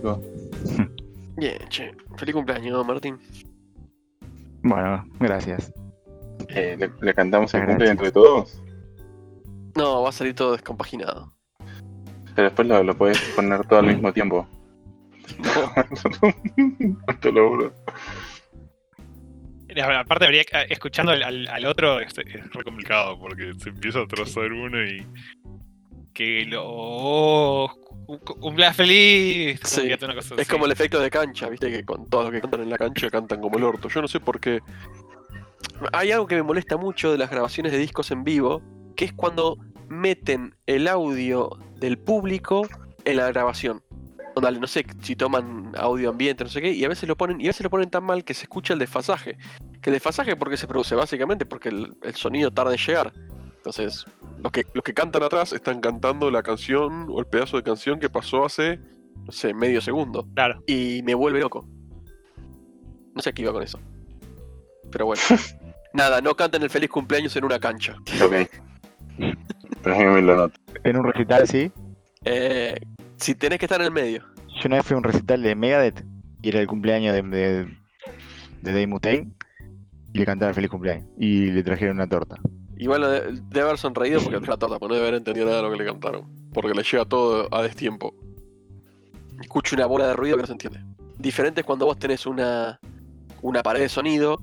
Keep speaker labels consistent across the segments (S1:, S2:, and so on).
S1: chicos?
S2: Bien, che. Feliz cumpleaños, Martín.
S3: Bueno, gracias.
S1: Eh, ¿le, le cantamos el cumple entre todos?
S2: No, va a salir todo descompaginado.
S1: Pero después lo, lo podés poner todo al mismo tiempo. Te lo juro.
S4: Aparte, habría que- escuchando al, al- al otro es, es re complicado porque se empieza a trazar uno y. Que lo. Un cumpleaños feliz.
S2: Sí,
S4: una cosa
S2: Es
S4: así.
S2: como el efecto de cancha, viste que con todos los que cantan en la cancha cantan como el orto. Yo no sé por qué. Hay algo que me molesta mucho de las grabaciones de discos en vivo, que es cuando meten el audio del público en la grabación. No sé si toman audio ambiente, no sé qué, y a veces lo ponen, y a veces lo ponen tan mal que se escucha el desfasaje. Que el desfasaje porque se produce básicamente porque el, el sonido tarda en llegar. Entonces, los que, los que cantan atrás están cantando la canción o el pedazo de canción que pasó hace, no sé, medio segundo
S4: Claro.
S2: y me vuelve loco. No sé qué iba con eso. Pero bueno. Nada, no canten el feliz cumpleaños en una cancha.
S1: Ok. Pero a mí me lo noto.
S3: En un recital, sí.
S2: Eh, si tenés que estar en el medio.
S3: Yo una vez fui a un recital de Megadeth y era el cumpleaños de, de, de Dave Mustaine y le cantaron feliz cumpleaños y le trajeron una torta.
S2: Igual de- debe haber sonreído porque la torta, porque no debe haber entendido nada de lo que le cantaron. Porque le llega todo a destiempo. Escucho una bola de ruido que no se entiende. Diferente es cuando vos tenés una, una pared de sonido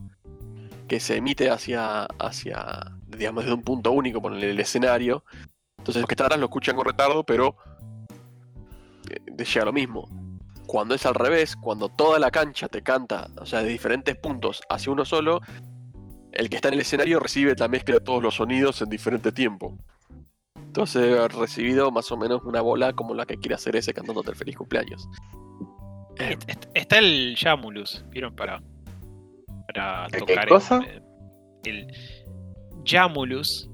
S2: que se emite hacia, hacia, digamos, desde un punto único, por el escenario. Entonces los que están atrás lo escuchan con retardo, pero eh, llega lo mismo. Cuando es al revés, cuando toda la cancha te canta, o sea, de diferentes puntos hacia uno solo, el que está en el escenario recibe la mezcla de todos los sonidos en diferente tiempo. Entonces debe haber recibido más o menos una bola como la que quiere hacer ese cantándote el feliz cumpleaños. Eh,
S4: Est- est- Está el Jamulus, ¿vieron? Para, para
S1: ¿El qué
S4: tocar.
S1: cosa?
S4: eh, El Jamulus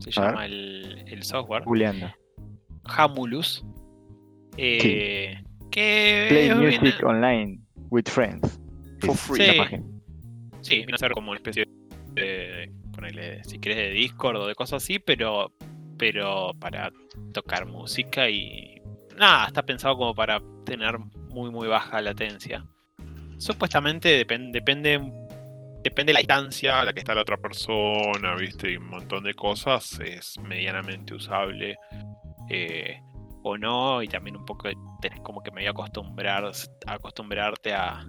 S4: se llama el, el software.
S3: Juliando.
S4: Jamulus. Eh, Que
S3: Play
S4: viene-
S3: Music Online with Friends.
S2: For free.
S3: la
S4: Sí.
S3: página.
S4: Sí, viene a ser como una especie de, si querés, de Discord o de cosas así, pero, pero para tocar música y nada, está pensado como para tener muy muy baja latencia. Supuestamente depen- depende depende de la distancia a la que está la otra persona, viste, y un montón de cosas, es medianamente usable eh, o no, y también un poco tenés como que medio acostumbrar, acostumbrarte a,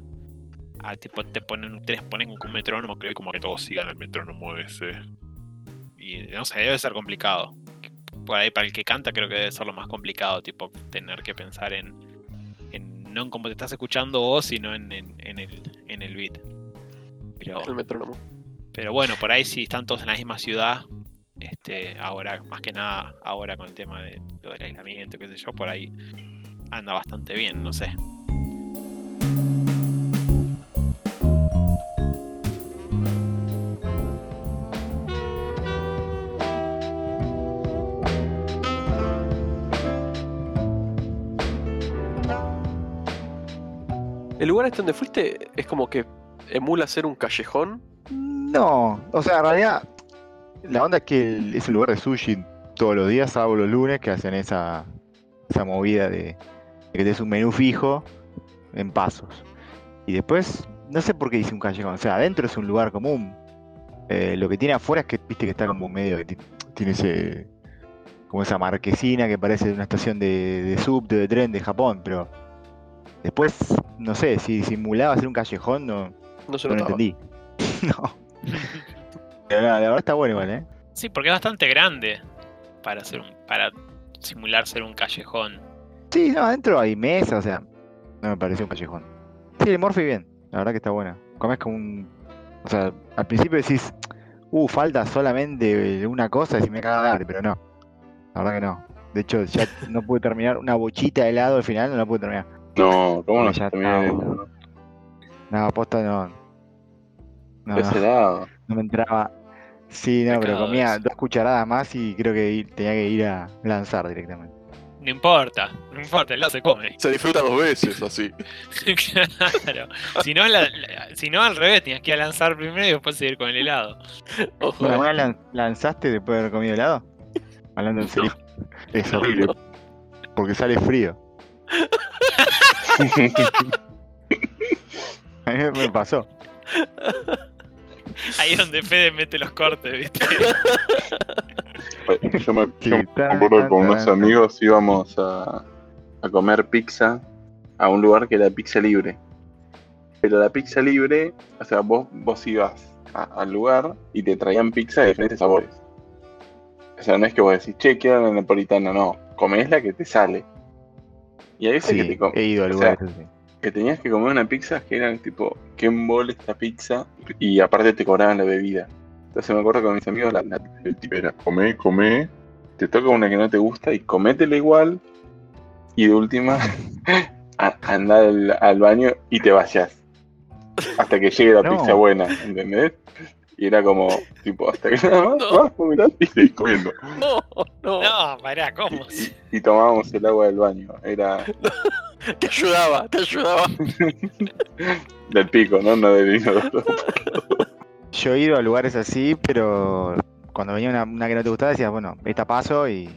S4: Ah, tipo, te ponen, te ponen un metrónomo, creo, y como que todos sigan el metrónomo ese. Y no sé, debe ser complicado. Por ahí, para el que canta, creo que debe ser lo más complicado, tipo, tener que pensar en. en no en cómo te estás escuchando vos, sino en, en, en el, en el beat. Pero,
S2: El metrónomo.
S4: pero bueno, por ahí si están todos en la misma ciudad, este, ahora, más que nada, ahora con el tema de lo del aislamiento, qué sé yo, por ahí anda bastante bien, no sé.
S2: Lugar este donde fuiste es como que emula ser un callejón.
S3: No, o sea, en realidad, la onda es que el- es un lugar de sushi todos los días, salvo los lunes, que hacen esa, esa movida de, de que tenés un menú fijo en pasos. Y después, no sé por qué dice un callejón, o sea, adentro es un lugar común. Eh, lo que tiene afuera es que viste que está como medio que ti- tiene ese como esa marquesina que parece una estación de, de subte, de tren de Japón, pero después, no sé, si simulaba ser un callejón, no,
S2: No se
S3: no lo entendí. no. Pero nada, la verdad está bueno igual, ¿eh?
S4: Sí, porque es bastante grande para hacer un, para simular ser un callejón.
S3: Sí, no, adentro hay mesa, o sea, no me pareció un callejón. Sí, el Morphy bien, la verdad que está buena. Comes como un. O sea, al principio decís, uh, falta solamente una cosa y me caga de hambre, pero no. La verdad que no. De hecho, ya no pude terminar una bochita de helado al final, no la pude terminar.
S1: No, ¿cómo no
S3: Ya
S1: esto?
S3: No, aposta no. No, no, no me entraba. Sí, no, pero comía dos cucharadas más y creo que ir- tenía que ir a lanzar directamente.
S4: No importa, no importa, el lado se come.
S2: Se disfruta dos veces así.
S4: claro. Si no, la- la- si no, al revés, tenías que ir a lanzar primero y después seguir con el helado.
S3: ¿alguna lan- lanzaste después de haber comido helado? Hablando en serio. Es horrible. Porque sale frío. A mí me pasó.
S4: Ahí es donde Fede mete los cortes, ¿viste?
S1: Yo me, yo me acuerdo
S3: tan,
S1: con unos amigos íbamos a, a comer pizza a un lugar que era pizza libre. Pero la pizza libre, o sea, vos, vos ibas a- al lugar y te traían pizza de diferentes sabores. O sea, no es que vos decís, che, quiero la napolitana, no. Comés la que te sale. Y veces que, te
S3: he ido a
S1: o
S3: lugares
S1: sea,
S3: así.
S1: que tenías que comer una pizza que eran tipo, qué embole esta pizza. Y aparte te cobraban la bebida. Entonces me acuerdo con mis amigos, la, la- el tipo era, comé, comé, te toca una que no te gusta y cométela igual. Y de última, anda al, al baño y te vayas. Hasta que llegue la
S3: No.
S1: pizza buena, ¿entendés? Y era como, tipo, hasta que nada más
S2: No.
S1: vas y seguís comiendo.
S2: No, no,
S4: No, pará, ¿cómo?
S1: Y, y tomábamos el agua del baño. Era
S2: te ayudaba, te ayudaba.
S1: del pico, ¿no? No del inodoro.
S3: Yo he ido a lugares así, pero cuando venía una, una que no te gustaba decías, bueno, esta paso y.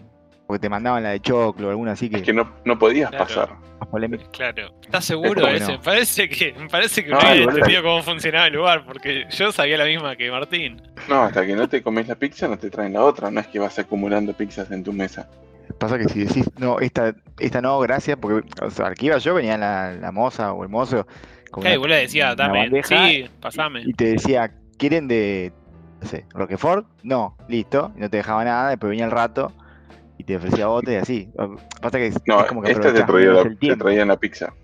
S3: Porque te mandaban la de choclo o alguna así que
S1: Es que no, no podías
S4: Claro.
S1: pasar.
S3: más polémica.
S4: Claro. ¿Estás seguro
S3: como
S4: de
S3: que
S4: eso?
S3: no.
S4: Me parece que, me parece que
S1: No,
S4: no, había entendido cómo funcionaba el lugar, porque yo sabía la misma que Martín.
S1: No, hasta que no te comes la pizza no te traen la otra. No es que vas acumulando pizzas en tu mesa.
S3: Pasa que si decís, no, esta, esta no, gracias, porque o sea, al que iba yo venía la, la moza o el mozo con
S4: Claro, y
S3: una-
S4: vos le decías,
S3: una
S4: dame,
S3: bandeja
S4: sí, pasame.
S3: y te decía, ¿quieren de, no sé, Roquefort? No, listo, y no te dejaba nada, después venía el rato y te ofrecía bote y así. Pasa que
S1: No,
S3: es como que
S1: esta te, traía la, te traían la pizza.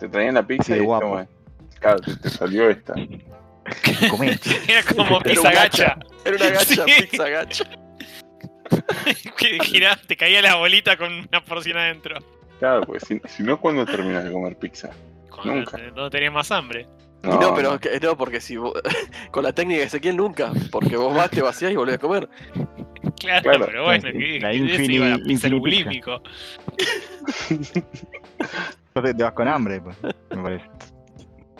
S1: Te traían la pizza
S3: Sí,
S1: y
S3: guapo.
S1: como, claro, te, te salió esta.
S3: Comé.
S4: Era como pizza gacha.
S2: Era una gacha,
S4: Sí.
S2: pizza gacha.
S4: que girás, te caía la bolita con una porción adentro.
S1: Claro, pues si, si no, ¿cuándo terminas de comer pizza?
S4: Cuando
S1: Nunca.
S4: no tenías más hambre.
S2: No, pero que- no, porque si vos- con la técnica de Ezequiel nunca, porque vos vas, te vacías y volvés a comer.
S4: Claro,
S1: Claro,
S4: pero bueno, que,
S3: la
S4: el bulímico.
S3: Entonces te vas con hambre, pues, me parece.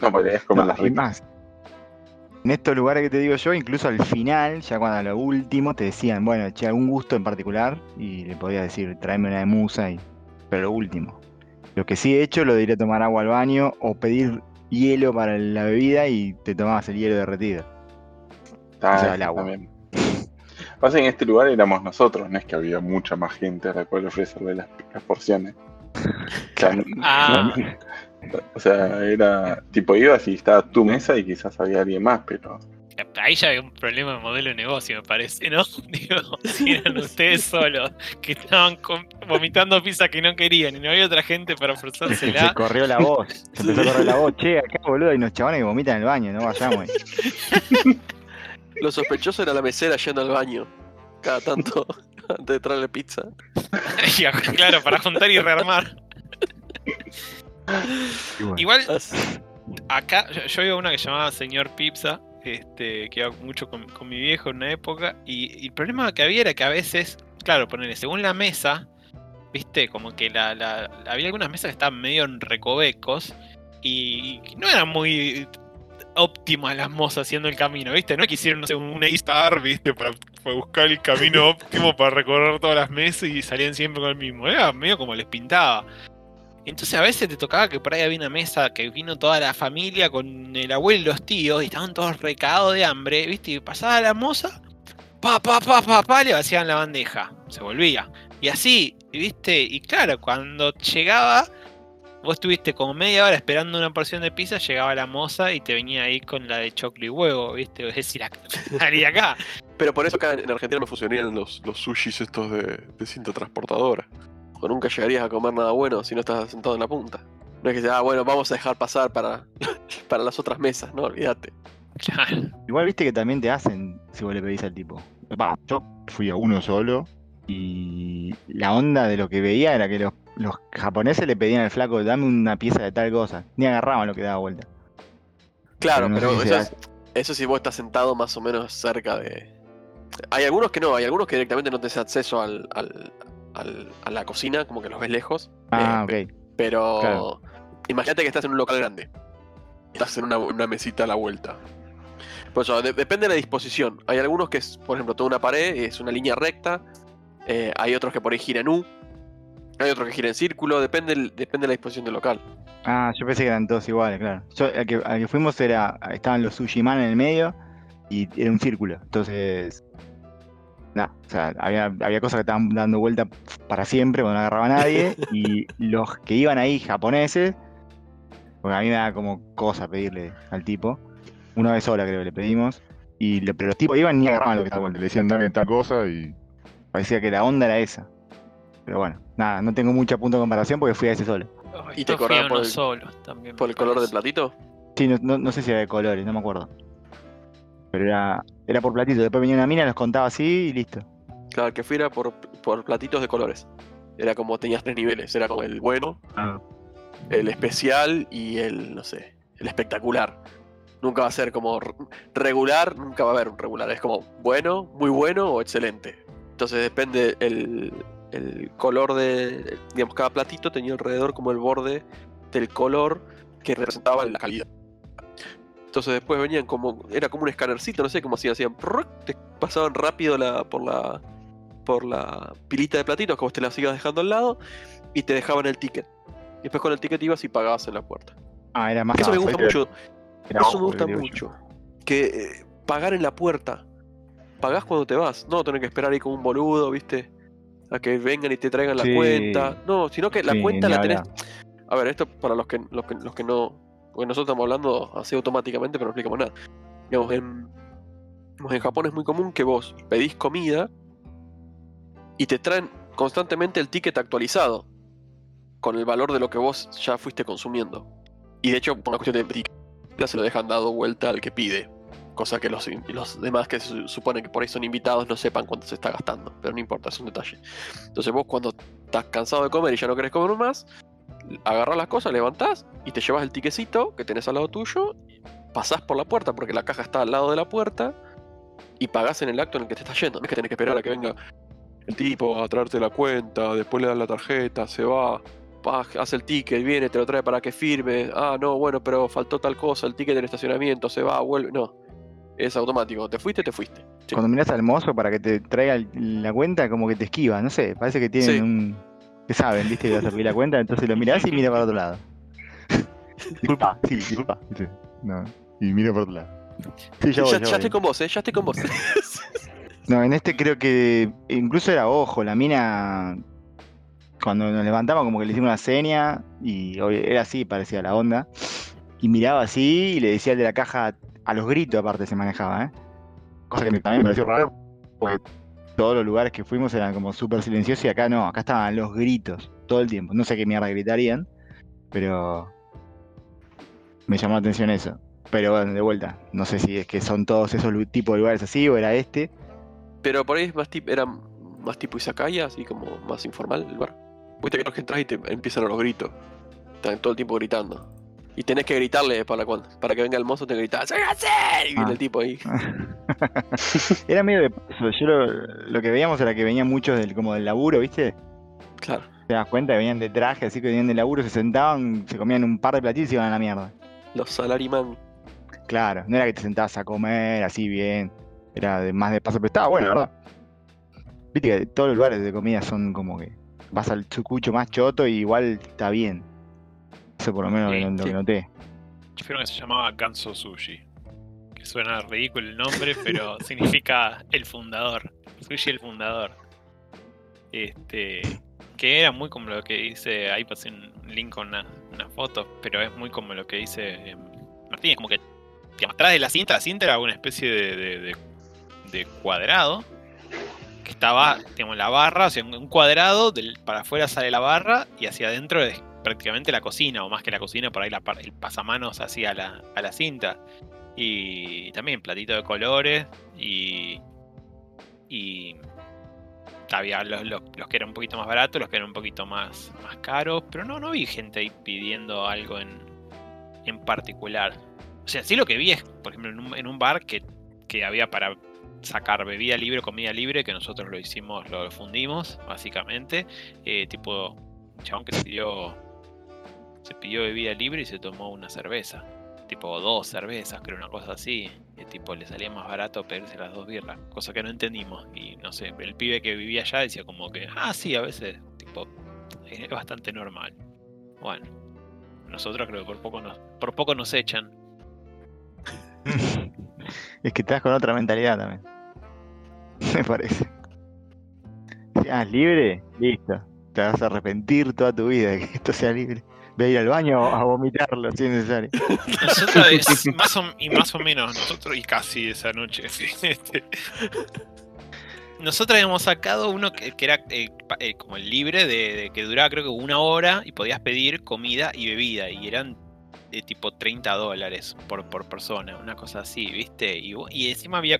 S1: No, podrías comer
S3: No,
S1: las
S3: más. En estos lugares que te digo yo, incluso al final, ya cuando a lo último te decían, bueno, che, algún gusto en particular, y le podías decir, tráeme una de musa, y... pero lo último. Lo que sí he hecho, lo de ir a tomar agua al baño o pedir hielo para la bebida y te tomabas el hielo derretido.
S1: Ah,
S3: o sea, el
S1: eso
S3: agua.
S1: también. Pasa en este lugar éramos nosotros, no es que había mucha más gente a la cual ofrecerle las, las porciones. O sea,
S4: Ah.
S1: o sea, era tipo ibas y estaba tu mesa y quizás había alguien más, pero
S4: Ahí ya hay un problema de modelo de negocio, me parece, ¿no? Digo, si eran ustedes solos que estaban vomitando pizza que no querían y no había otra gente para
S3: Se,
S4: ofrecérsela.
S3: corrió la voz, se empezó a correr la voz, che, acá boludo hay unos chavales que vomitan en el baño, no vayamos.
S2: Lo sospechoso era la mesera yendo al baño. Cada tanto, antes de traerle pizza.
S4: Y, claro, para juntar y rearmar.
S3: Y
S4: Igual, acá yo, iba a una que se llamaba Señor Pizza, este, que iba mucho con, con mi viejo en una época, y, y el problema que había era que a veces, claro, ponerle, según la mesa, viste, como que la, la- había algunas mesas que estaban medio en recovecos, y no eran muy óptimas las mozas haciendo el camino, viste, no quisieron, no sé, un A-Star, viste, para, para buscar el camino óptimo para recorrer todas las mesas y salían siempre con el mismo, era medio como les pintaba. Entonces a veces te tocaba que por ahí había una mesa que vino toda la familia con el abuelo y los tíos y estaban todos recagados de hambre, ¿viste? Y pasaba la moza, pa, pa, pa, pa, pa, le vacían la bandeja, se volvía. Y así, ¿viste? Y claro, cuando llegaba, vos estuviste como media hora esperando una porción de pizza, llegaba la moza y te venía ahí con la de choclo y huevo, ¿viste? Es decir, acá, salí acá.
S2: Pero por eso acá en Argentina no funcionarían los, los sushis estos de, de cinta transportadora. O nunca llegarías a comer nada bueno si no estás sentado en la punta. No es que sea, ah, bueno, vamos a dejar pasar para, para las otras mesas, no, olvídate.
S4: Claro.
S3: Igual viste que también te hacen si vos le pedís al tipo. Va, yo fui a uno solo y la onda de lo que veía era que los, los japoneses le pedían al flaco, dame una pieza de tal cosa. Ni agarraban lo que daba vuelta.
S2: Claro,
S3: no
S2: pero eso, es, eso si vos estás sentado más o menos cerca de... Hay algunos que no, hay algunos que directamente no te das acceso al, al- al- a la cocina, como que los ves lejos.
S3: Ah,
S2: Eh,
S3: ok.
S2: Pero
S3: Claro.
S2: imagínate que estás en un local grande. Estás en una, una mesita a la vuelta. Por eso, de- depende de la disposición. Hay algunos que es, por ejemplo, toda una pared, es una línea recta. Eh, hay otros que por ahí giran U. Hay otro que gira en círculo, depende, depende de la disposición del local.
S3: Ah, yo pensé que eran todos iguales, claro. Yo, al, que, al que fuimos era. Estaban los sushi man en el medio y era un círculo. Entonces. Nada, o sea, había, había cosas que estaban dando vuelta para siempre cuando no agarraba a nadie. y los que iban ahí japoneses. Porque a mí me da como cosa pedirle al tipo. Una vez sola creo que le pedimos. Y lo- pero los tipos iban ni agarraban lo que estaba vuelta. Le decían dame esta cosa y. Parecía que la onda era esa. Pero bueno, nada, no tengo mucha punto de comparación porque fui a ese solo.
S4: Ay,
S2: ¿Y te cobraban por el-
S4: solo también.
S2: ¿Por el color del platito?
S3: Sí, no, no, no sé si era de colores, no me acuerdo. Pero era, era por platito. Después venía una mina, los contaba así y listo.
S2: Claro, el que fui era por, por platitos de colores. Era como tenías tres niveles. Era como el bueno, el especial y el, no sé, el espectacular. Nunca va a ser como regular, nunca va a haber un regular. Es como bueno, muy bueno o excelente. Entonces depende el, el color de. Digamos, cada platito tenía alrededor como el borde del color que representaba la calidad. Entonces después venían como. Era como un escanercito, no sé cómo hacían. Hacían. Te pasaban rápido la, por la. Por la pilita de platitos, como te la sigas dejando al lado. Y te dejaban el ticket. Y después con el ticket ibas y pagabas en la puerta.
S3: Ah, era más
S2: Eso me gusta mucho.
S3: era
S2: Eso me gusta mucho. Que eh, pagar en la puerta. Pagás cuando te vas. No tener que esperar ahí como un boludo, ¿viste? A que vengan y te traigan la
S3: Sí.
S2: cuenta. No, sino que la
S3: Sí,
S2: cuenta la tenés. A ver, esto para los que, los que, los que no. Porque nosotros estamos hablando así automáticamente, pero no explicamos nada. Digamos, en, en Japón es muy común que vos pedís comida y te traen constantemente el ticket actualizado con el valor de lo que vos ya fuiste consumiendo. Y de hecho, por una cuestión de se lo dejan dado vuelta al que pide. Cosa que los, demás que se supone que por ahí son invitados no sepan cuánto se está gastando. Pero no importa, es un detalle. Entonces vos cuando estás cansado de comer y ya no querés comer más, agarrás las cosas, levantás y te llevas el tiquecito que tenés al lado tuyo, pasás por la puerta porque la caja está al lado de la puerta y pagás en el acto en el que te estás yendo. No es que tenés que esperar a que venga el tipo a traerte la cuenta, después le das la tarjeta, se va, hace el ticket, viene, te lo trae para que firme. Ah, no, bueno, pero faltó tal cosa, el ticket del estacionamiento, se va, vuelve. No, es automático. Te fuiste, te fuiste. Sí.
S3: Cuando mirás al mozo para que te traiga la cuenta, como que te esquiva, no sé, parece que tienen
S2: Sí.
S3: un. que saben, viste, que vas a pedir la cuenta, entonces lo mirás y mira para otro lado. disculpa, sí, disculpa. No, y mira para otro lado. Sí,
S2: Ya,
S3: voy,
S2: ya
S3: ya voy.
S2: estoy con vos, eh, ya estoy con vos.
S3: No, en este creo que incluso era ojo, la mina cuando nos levantamos como que le hicimos una seña y era así, parecía la onda. Y miraba así y le decía al de la caja a los gritos aparte se manejaba, ¿eh? Cosa que también me pareció raro porque todos los lugares que fuimos eran como súper silenciosos y acá no, acá estaban los gritos todo el tiempo. No sé qué mierda gritarían, pero me llamó la atención eso. Pero bueno, de vuelta, no sé si es que son todos esos tipos de lugares así o era este.
S2: Pero por ahí es más tipo, era más tipo Izakaya, así como más informal el lugar. Viste que los que entras y te empiezan a los gritos. Están todo el tiempo gritando. Y tenés que gritarle para, cuando, para que venga el mozo, te gritas ¡Síganse! Y viene
S3: Ah.
S2: el tipo ahí.
S3: Era medio de paso. Yo lo, lo que veíamos era que venían muchos del, como del laburo, ¿viste?
S2: Claro.
S3: Te das cuenta, venían de traje, así que venían del laburo, se sentaban, se comían un par de platillos y se iban a la mierda.
S2: Los salariman.
S3: Claro, no era que te sentabas a comer así bien, era de, más de paso, pero estaba bueno, ¿verdad? Viste que todos los lugares de comida son como que vas al sucucho más choto y igual está bien. Eso por lo menos
S4: Sí,
S3: lo, que noté.
S4: Yo creo que se llamaba Ganso Sushi. Que suena ridículo el nombre, pero significa el fundador. Sushi el fundador. Este. Que era muy como lo que dice. Ahí pasé un link con una, una foto, pero es muy como lo que dice eh, Martínez. Como que digamos, atrás de la cinta, la cinta era una especie de, de- de- de cuadrado. Que estaba, digamos, la barra, o sea, un cuadrado, del, para afuera sale la barra y hacia adentro es prácticamente la cocina, o más que la cocina, por ahí la, el pasamanos hacia la, a la cinta. Y también platito de colores y. Y. Había los, los- los que eran un poquito más baratos, los que eran un poquito más, más caros, pero no, no vi gente ahí pidiendo algo en, en particular. O sea, sí lo que vi es, por ejemplo, en un, en un bar que, que había para sacar bebida libre, comida libre, que nosotros lo hicimos, lo fundimos, básicamente. eh, tipo, un chabón que pidió, se pidió bebida libre y se tomó una cerveza. Tipo, dos cervezas, creo, una cosa así. Y tipo, le salía más barato pedirse las dos birras. Cosa que no entendimos. Y no sé, el pibe que vivía allá decía como que, ah, sí, a veces, tipo, es bastante normal. Bueno, nosotros creo que por poco nos, por poco nos echan.
S3: es que estás con otra mentalidad también. Me parece. Ah, libre, listo. Te vas a arrepentir toda tu vida de que esto sea libre. Ve a ir al baño a vomitarlo si es necesario.
S4: Nosotros y más o menos, nosotros y casi esa noche. este. Nosotros habíamos sacado uno que, era eh, eh, como el libre, de, que duraba creo que una hora y podías pedir comida y bebida. Y eran de tipo 30 dólares por, persona, una cosa así, ¿viste? Y, y encima había,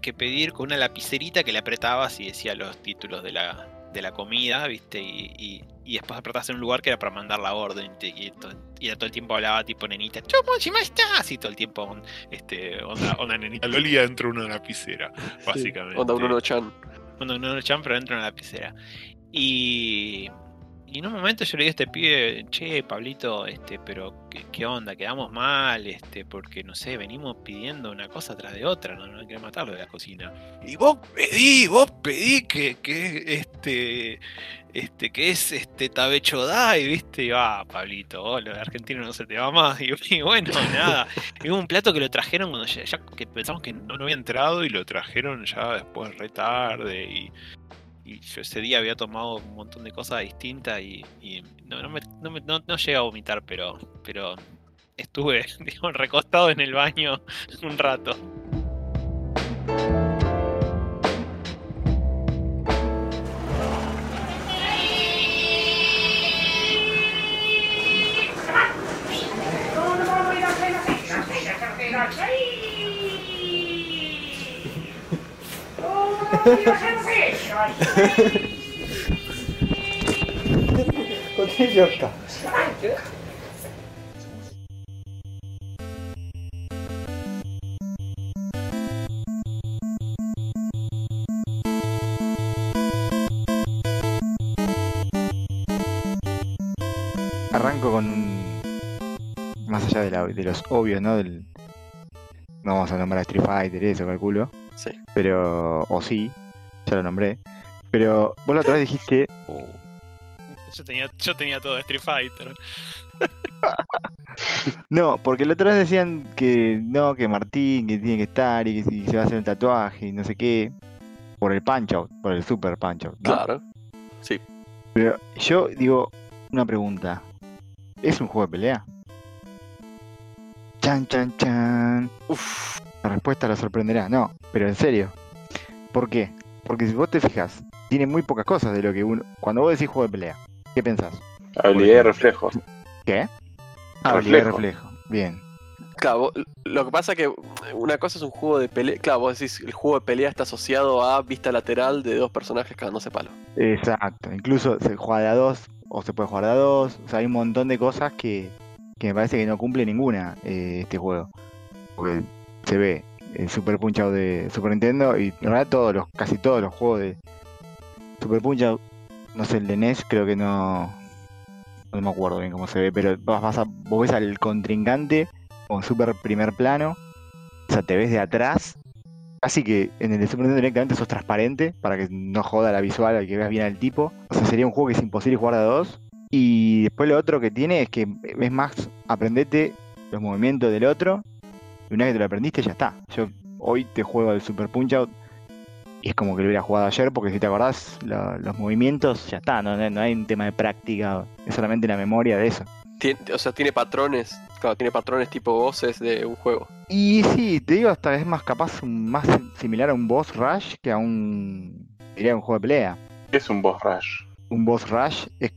S4: que pedir con una lapicerita que le apretabas y decía los títulos de la, de la comida, ¿viste? Y, y después apretabas en un lugar que era para mandar la orden. Y, y to- y todo el tiempo hablaba tipo nenita, ¿cómo encima estás? Y todo el tiempo, este, onda, onda nenita Lolía dentro de una lapicera, básicamente.
S2: Onda Bruno Chan.
S4: Cuando no lo echan, pero dentro de una lapicera. Y, y en un momento yo le digo a este pibe, che, Pablito, este, pero ¿qué, onda? Quedamos mal, este, porque no sé, venimos pidiendo una cosa tras de otra, no, no que matarlo de la cocina. Y vos pedí, vos pedí que, que este, este, que es este tabecho dai, viste, y va, Pablito, vos, lo de argentino no se te va más. Y, y bueno, nada. Y hubo un plato que lo trajeron cuando ya, ya que pensamos que no, no había entrado y lo trajeron ya después re tarde y, y yo ese día había tomado un montón de cosas distintas y, no, no, me, no, me- no- no llegué a vomitar, pero, pero estuve recostado en el baño un rato.
S3: Arranco con un. Más allá de, la- de los obvios, ¿no? Del, no vamos a nombrar a Street Fighter, eso calculo.
S2: Sí.
S3: Pero. O sí, ya lo nombré. Pero vos la otra vez dijiste.
S4: Yo tenía, yo tenía todo de Street Fighter.
S3: No, porque la otra vez decían que no, que Martín, que tiene que estar y que si se va a hacer un tatuaje y no sé qué. Por el punch out, por el super punch out. ¿no?
S2: Claro.
S3: Pero yo digo, una pregunta. ¿Es un juego de pelea? Chan, chan, chan.
S2: Uf.
S3: La respuesta la sorprenderá. No, pero en serio. ¿Por qué? Porque si vos te fijas, tiene muy pocas cosas de lo que uno... Cuando vos decís juego de pelea, ¿qué pensás?
S1: Habilidad de reflejos.
S3: ¿Qué? Ah, habilidad de
S1: Reflejo.
S3: reflejo. Bien.
S2: Claro, lo que pasa es que una cosa es un juego de pelea. Claro, vos decís el juego de pelea está asociado a vista lateral de dos personajes cagándose palo.
S3: Exacto. Incluso se juega de a dos o se puede jugar de a dos. O sea, hay un montón de cosas que, que me parece que no cumple ninguna eh, este juego. Porque se ve el Super Punch de Super Nintendo y en realidad todos los, casi todos los juegos de Super Punch no sé, el de NES creo que no, no me acuerdo bien cómo se ve, pero vas, vas vos ves al contrincante con super primer plano, o sea, te ves de atrás, casi que en el de Super Nintendo directamente sos transparente para que no joda la visual y que veas bien al tipo, o sea, sería un juego que es imposible jugar a dos. Y después lo otro que tiene es que es más aprendete los movimientos del otro y una vez que te lo aprendiste ya está. Yo hoy te juego al Super Punch Out y es como que lo hubiera jugado ayer porque si te acordás lo- los movimientos ya está, no, no- hay un tema de práctica, es solamente la memoria de eso.
S2: Tiene- o sea, tiene patrones. Claro, tiene patrones tipo voces de un juego.
S3: Y sí, te digo, esta vez más capaz, más similar a un boss rush que a un, diría un juego de pelea.
S1: ¿Qué es un boss rush?
S3: Un boss rush es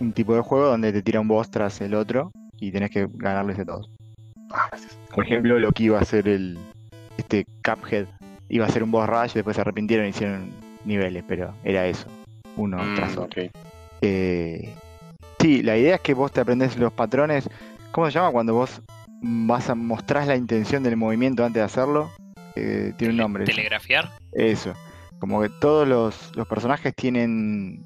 S3: un tipo de juego donde te tira un boss tras el otro y tenés que ganarles a todos. Por ejemplo, lo que iba a ser el este Cuphead iba a ser un boss rush, después se arrepintieron y hicieron niveles, pero era eso, uno
S1: Mm,
S3: tras otro.
S1: ok.
S3: Eh, sí, la idea es que vos te aprendés los patrones. ¿Cómo se llama cuando vos vas a mostrar la intención del movimiento antes de hacerlo? Eh, tiene un nombre.
S4: Telegrafiar.
S3: Eso. Como que todos los, los personajes tienen.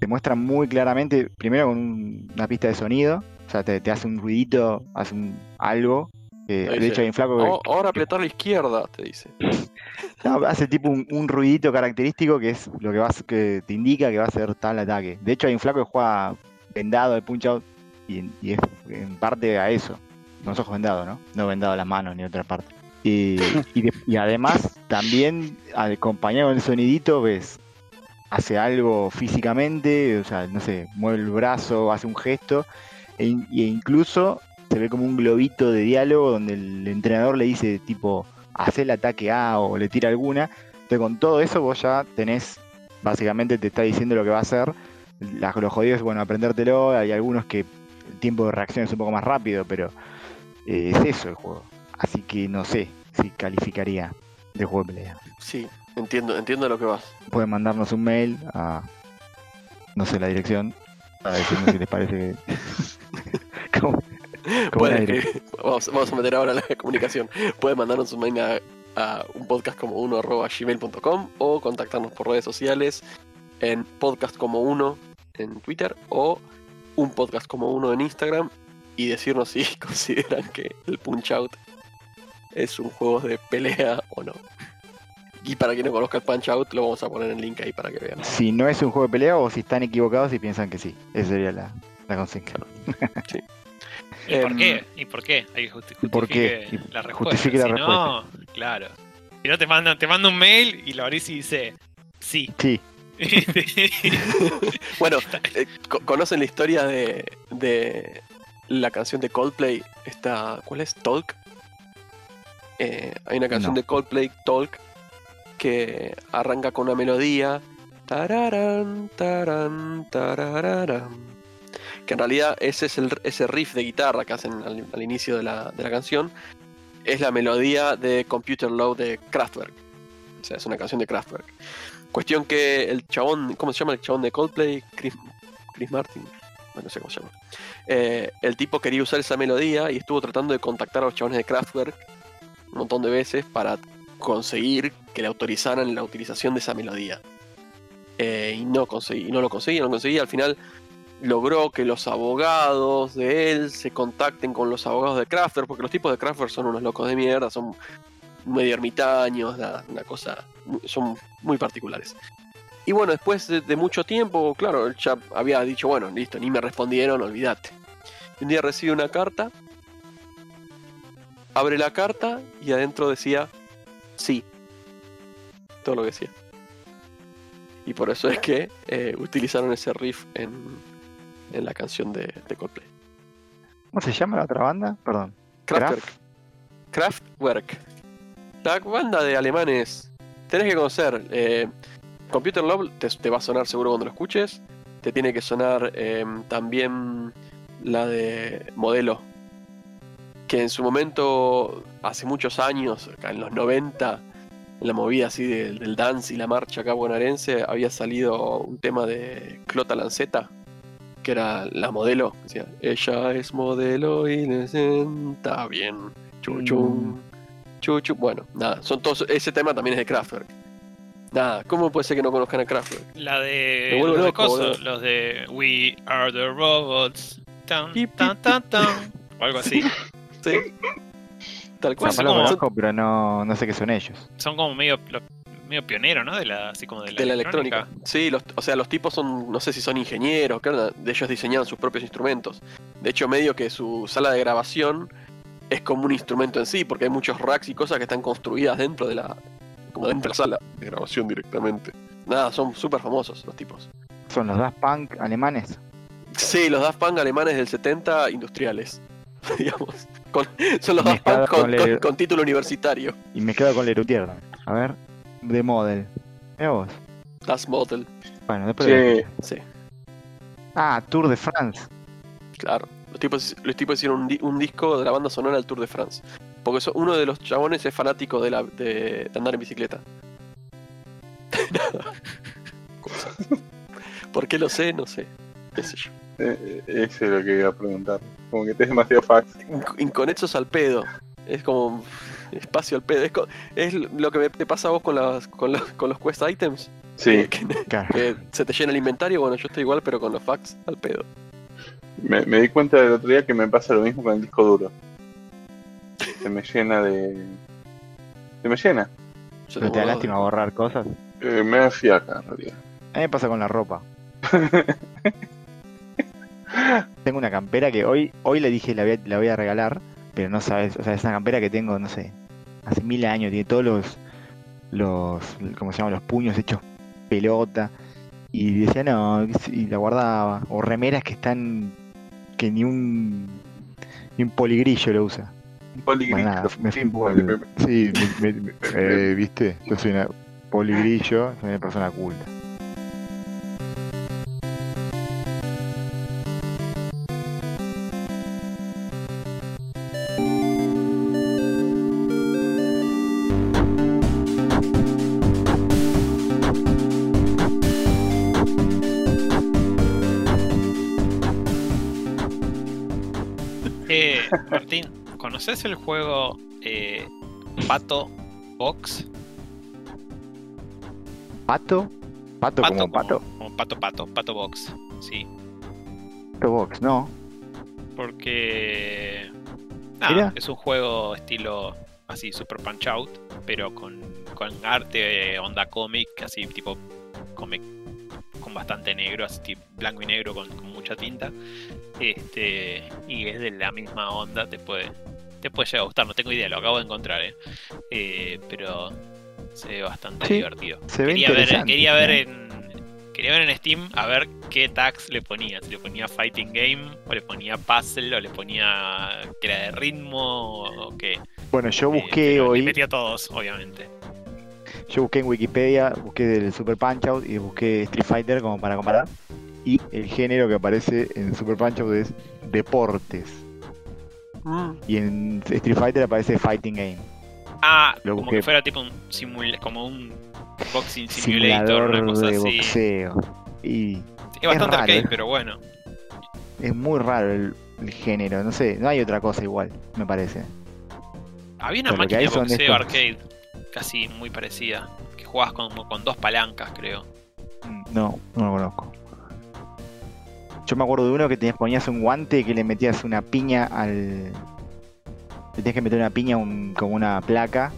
S3: Te muestran muy claramente, primero con un- una pista de sonido. O sea, te, te hace un ruidito, hace un, algo. de hecho, hay un flaco que.
S2: Oh, ahora apretar la izquierda, te dice.
S3: No, hace tipo un, un ruidito característico que es lo que va a- que te indica que va a ser tal ataque. De hecho, hay un flaco que juega vendado de punch out y, y es en parte a eso. Con los ojos vendados, ¿no? No vendado las manos ni otra parte. Y, y, de- y además, también acompañado del sonidito, ves, hace algo físicamente, o sea, no sé, mueve el brazo, hace un gesto, e, e incluso se ve como un globito de diálogo donde el entrenador le dice, tipo, hace el ataque A o le tira alguna. Entonces, con todo eso, vos ya tenés, básicamente te está diciendo lo que va a hacer. Las, lo jodido es, bueno, aprendértelo. Hay algunos que el tiempo de reacción es un poco más rápido, pero eh, es eso el juego. Así que no sé si calificaría de juego de pelea.
S2: Sí, entiendo, entiendo a lo que vas.
S3: Pueden mandarnos un mail a, no sé la dirección, para decirnos si les parece que...
S2: Vamos a meter ahora la comunicación. Pueden mandarnos un mail a, a un podcast como uno arroba gmail.com o contactarnos por redes sociales en podcast como uno en Twitter o un podcast como uno en Instagram y decirnos si consideran que el Punch Out es un juego de pelea o no. Y para quien no conozca el Punch Out, lo vamos a poner en link ahí para que vean.
S3: Si no es un juego de pelea o si están equivocados y piensan que sí. Esa sería la, la consigna.
S4: ¿Y por
S2: Em,
S4: qué? ¿Y por qué? Hay que justi-
S3: ¿Y por qué?
S4: justifique
S3: Y
S4: la respuesta.
S3: justifique la
S4: si no, claro. Si no te manda, te manda un mail y lo abrís y dice sí.
S3: Sí,
S2: Bueno, eh, co- ¿conocen la historia de, de la canción de Coldplay? Esta, ¿Cuál es? Talk. Eh, hay una canción
S3: No.
S2: de Coldplay, Talk, que arranca con una melodía. Tararán, tarán, tarararán. Que en realidad ese es el, ese riff de guitarra que hacen al, inicio de la, de la canción. Es la melodía de Computer Love de Kraftwerk. O sea, es una canción de Kraftwerk. Cuestión que el chabón, ¿cómo se llama el chabón de Coldplay? Chris, Chris Martin. Bueno, no sé cómo se llama. Eh, el tipo quería usar esa melodía y estuvo tratando de contactar a los chabones de Kraftwerk un montón de veces para conseguir que le autorizaran la utilización de esa melodía. Eh, y no conseguí, no lo conseguía, no lo conseguía. Al final logró que los abogados de él se contacten con los abogados de Kraftwerk, porque los tipos de Kraftwerk son unos locos de mierda, son medio ermitaños, nada, una cosa, son muy particulares. Y bueno, después de, de mucho tiempo, claro, el chap había dicho, bueno, listo, ni me respondieron, olvídate. Un día recibe una carta, abre la carta y adentro decía, sí. Todo lo que decía. Y por eso es que eh, utilizaron ese riff en, en la canción de, de Coldplay.
S3: ¿cómo se llama la otra banda? Perdón.
S2: Kraftwerk. Kraftwerk. La banda de alemanes. Tenés que conocer. eh, Computer Love te, te va a sonar seguro cuando lo escuches. Te tiene que sonar eh, también la de Modelo. Que en su momento, hace muchos años, acá en los 90, en la movida así del, del dance y la marcha acá bonaerense, había salido un tema de Clota Lanceta, que era la modelo. Decía, ella es modelo y le sienta bien. Chuchum. Chuchu. Bueno, nada, son todos. Ese tema también es de Kraftwerk. Nada, ¿cómo puede ser que no conozcan a Kraftwerk?
S4: La
S2: Me
S4: de
S2: vuelvo
S4: los de
S2: loco,
S4: coso,
S2: boludo.
S4: los de We Are the Robots. Tan, tan, tan, tan. O algo así.
S2: Sí. Tal cual.
S3: Esa
S4: son
S3: lo
S4: como-
S3: conozco, pero no, no sé qué son ellos.
S4: Son como medio, medio pioneros, ¿no? De la, así como de la,
S2: de la electrónica. Sí, los, o sea, los tipos son, no sé si son ingenieros, que onda, de ellos diseñaban sus propios instrumentos. De hecho, medio que su sala de grabación es como un instrumento en sí, porque hay muchos racks y cosas que están construidas dentro de la, como dentro de la sala de grabación directamente. Nada, son súper famosos los tipos.
S3: Son los Daft Punk alemanes.
S2: Sí, los Daft Punk alemanes del 70 industriales, digamos. Con- son los Daft Punk con,
S3: con
S2: con-
S3: el-
S2: con título universitario.
S3: Y mezclado con Lerutier. A ver, de Model. Mira vos.
S2: Das Model,
S3: Bueno, después
S1: Sí.
S2: sí,
S3: Ah, Tour de France.
S2: claro. Los tipos, los tipos hicieron un, di- un disco de la banda sonora del Tour de France. Porque so- uno de los chabones es fanático de, la, de, de andar en bicicleta. ¿Por qué lo sé? No sé. ¿Qué sé yo?
S1: Eh, eh, Eso es lo que iba a preguntar. Como que te es demasiado fax.
S2: Inc- Inconexos al pedo. Es como espacio al pedo. Es, lo que me- te pasa a vos con, las, con, los, con los quest items.
S1: Sí,
S2: Que,
S3: Claro.
S2: que se te llena el inventario. Bueno, yo estoy igual, pero con los fax al pedo.
S1: me, me di cuenta el otro día que me pasa lo mismo con el disco duro. Se me llena de. Se me llena.
S2: Yo
S3: ¿No te da lástima borrar cosas?
S1: Eh, me da fiaca, en realidad.
S3: A mí me pasa con la ropa. tengo una campera que hoy, hoy le dije la voy, a, la voy a regalar, pero no sabes, o sea, es una campera que tengo, no sé, hace mil años, tiene todos los, los, ¿cómo se llama? Los puños hechos pelota. Y decía, no, y la guardaba. O remeras que están, que ni un, ni un poligrillo lo usa. Bueno, nada, me fui por- Sí, me- eh, viste, yo soy una poligrillo, soy una persona culta.
S4: Martín, ¿conoces el juego eh, Pato Box?
S3: ¿Pato? ¿Pato, como pato?
S4: como pato, pato, pato box. Sí.
S3: Pato Box, no.
S4: Porque. nada, es un juego estilo así, super punch out, pero con, con arte onda cómic, así tipo cómic con bastante negro, así tipo blanco y negro con, con mucha tinta. Este, y es de la misma onda, te puede, te puede llegar a gustar, no tengo idea, lo acabo de encontrar, eh. Eh, pero se ve bastante
S3: Sí,
S4: divertido.
S3: Se ve
S4: Quería ver, quería ver en. Quería ver en Steam a ver qué tags le ponía. Si le ponía Fighting Game, o le ponía Puzzle, o le ponía que era de ritmo, o qué.
S3: Bueno, yo
S4: Eh,
S3: busqué
S4: pero Le
S3: hoy,
S4: metía todos, obviamente.
S3: yo busqué en Wikipedia, busqué del Super Punch Out y busqué Street Fighter como para comparar. Y el género que aparece en Super Punch Out es deportes.
S2: Mm.
S3: Y en Street Fighter aparece Fighting Game.
S4: Ah,
S3: Lo
S4: como que fuera tipo un simula como un boxing simulator,
S3: Simulador
S4: una cosa
S3: de
S4: así.
S3: boxeo. Y
S4: Es bastante
S3: raro,
S4: arcade, pero bueno.
S3: es muy raro el, el género, no sé, no hay otra cosa igual, me parece.
S4: Había una
S3: Pero
S4: máquina de boxeo
S3: estos-
S4: arcade, casi muy parecida. Que jugabas con, con dos palancas, creo.
S3: Mm, No, no lo conozco. Yo me acuerdo de uno que tenías, ponías un guante que le metías una piña al. Le tenías que meter una piña a un- como una placa,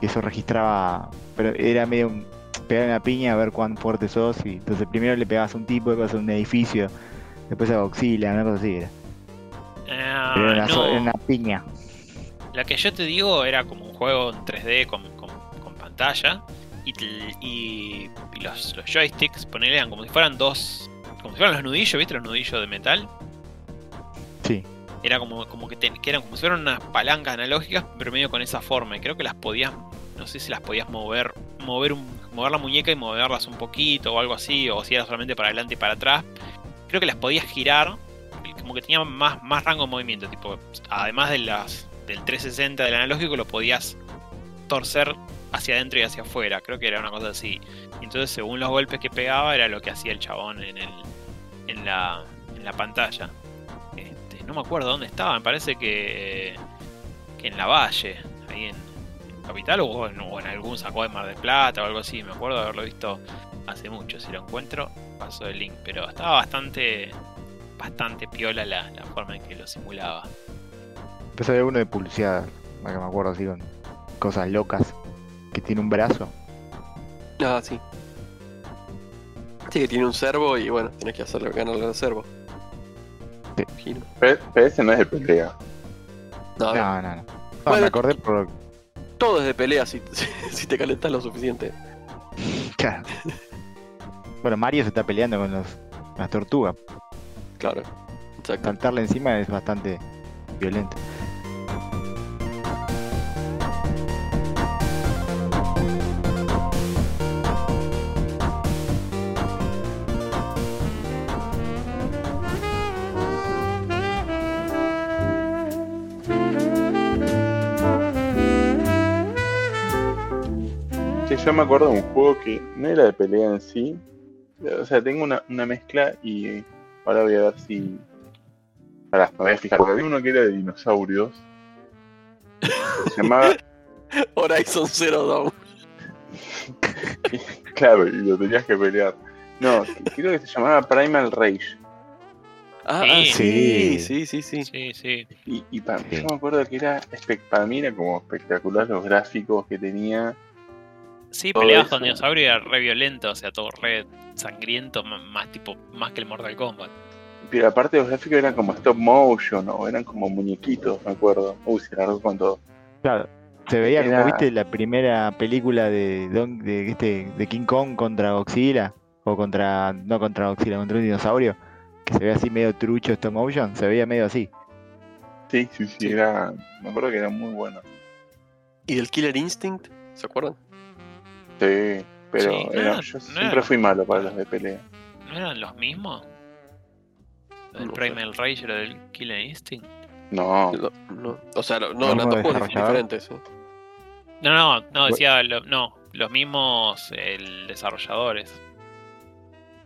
S3: y eso registraba. Pero era medio un- pegar una piña a ver cuán fuerte sos. Y entonces primero le pegabas a un tipo, después a un edificio, después a Godzilla, una cosa así era.
S4: Ah,
S3: Pero era una, so-
S4: no.
S3: era una piña.
S4: La que yo te digo era como un juego en 3D con, con- con pantalla y, y- y los, los joysticks, ponele, eran como si fueran dos, como si fueran los nudillos, ¿viste? Los nudillos de metal.
S3: Sí.
S4: Era como, como que, te- que eran como si fueran unas palancas analógicas, pero medio con esa forma. Y creo que las podías, no sé si las podías mover, mover, un, mover la muñeca y moverlas un poquito o algo así, o si era solamente para adelante y para atrás. Creo que las podías girar, como que tenían más, más rango de movimiento, tipo, además de las del 360 del analógico, lo podías torcer hacia adentro y hacia afuera. Creo que era una cosa así. Y entonces, según los golpes que pegaba, era lo que hacía el chabón en, el, en, la, en la pantalla. Este, no me acuerdo dónde estaba, me parece que, que en la Valle, ahí en, en Capital o en, o en algún sacó de Mar del Plata o algo así. Me acuerdo de haberlo visto hace mucho. Si lo encuentro, paso el link. Pero estaba bastante, bastante piola la, la forma en que lo simulaba.
S3: Empezó a uno de publicidad, ahora que me acuerdo así con cosas locas, que tiene un brazo.
S2: Ah, sí. Que tiene un servo y bueno, tenés que hacerlo ganarle al servo.
S3: Sí.
S1: PS no es de pelea.
S2: No, no,
S3: No, no,
S2: Bueno,
S3: me acordé por.
S2: todo es de pelea si, si te calentas lo suficiente.
S3: Claro. Bueno, Mario se está peleando con los, las tortugas.
S2: Claro. Exacto.
S3: Saltarle encima es bastante violento.
S1: Yo me acuerdo de un juego que no era de pelea en sí. O sea, tengo una, una mezcla y ahora voy a ver si. Pará, me voy a fijar. Porque había uno que era de dinosaurios. Se llamaba.
S2: Horizon Zero Dawn.
S1: Claro, y lo tenías que pelear. No, creo que se llamaba Primal Rage.
S2: Ah,
S4: Sí.
S2: sí,
S3: Sí.
S2: sí, sí, sí.
S1: Y, y para,
S3: Sí.
S1: yo me acuerdo que era. Para mí era como espectacular los gráficos que tenía.
S4: Sí,
S1: todo
S4: peleabas
S1: eso.
S4: con dinosaurio y era re violento, o sea, todo re sangriento, más tipo, más que el Mortal Kombat.
S1: Pero aparte los gráficos eran como stop motion o eran como muñequitos, me acuerdo. Uy, se largó con todo.
S3: Claro, se veía como,
S1: Era-
S3: viste, la primera película de, Don- de, este, de King Kong contra Godzilla, o contra, no contra Godzilla, contra un dinosaurio, que se ve así medio trucho stop motion, se veía medio así.
S1: Sí, sí, sí,
S2: Sí.
S1: era. Me acuerdo que era muy bueno.
S2: ¿Y del Killer Instinct? ¿Se acuerdan?
S1: Sí, pero
S4: Sí, no
S1: era-
S4: era-
S1: yo
S4: no
S1: siempre
S4: era-
S1: fui malo para los de pelea.
S4: ¿No eran los mismos? ¿El
S2: No sé.
S4: Primal Rage era del Killer Instinct?
S1: No,
S2: No, no. O sea, no,
S3: ¿El
S2: no eran dos juegos diferentes. ¿eh?
S4: No, no, no, decía, lo- no, los mismos el, desarrolladores.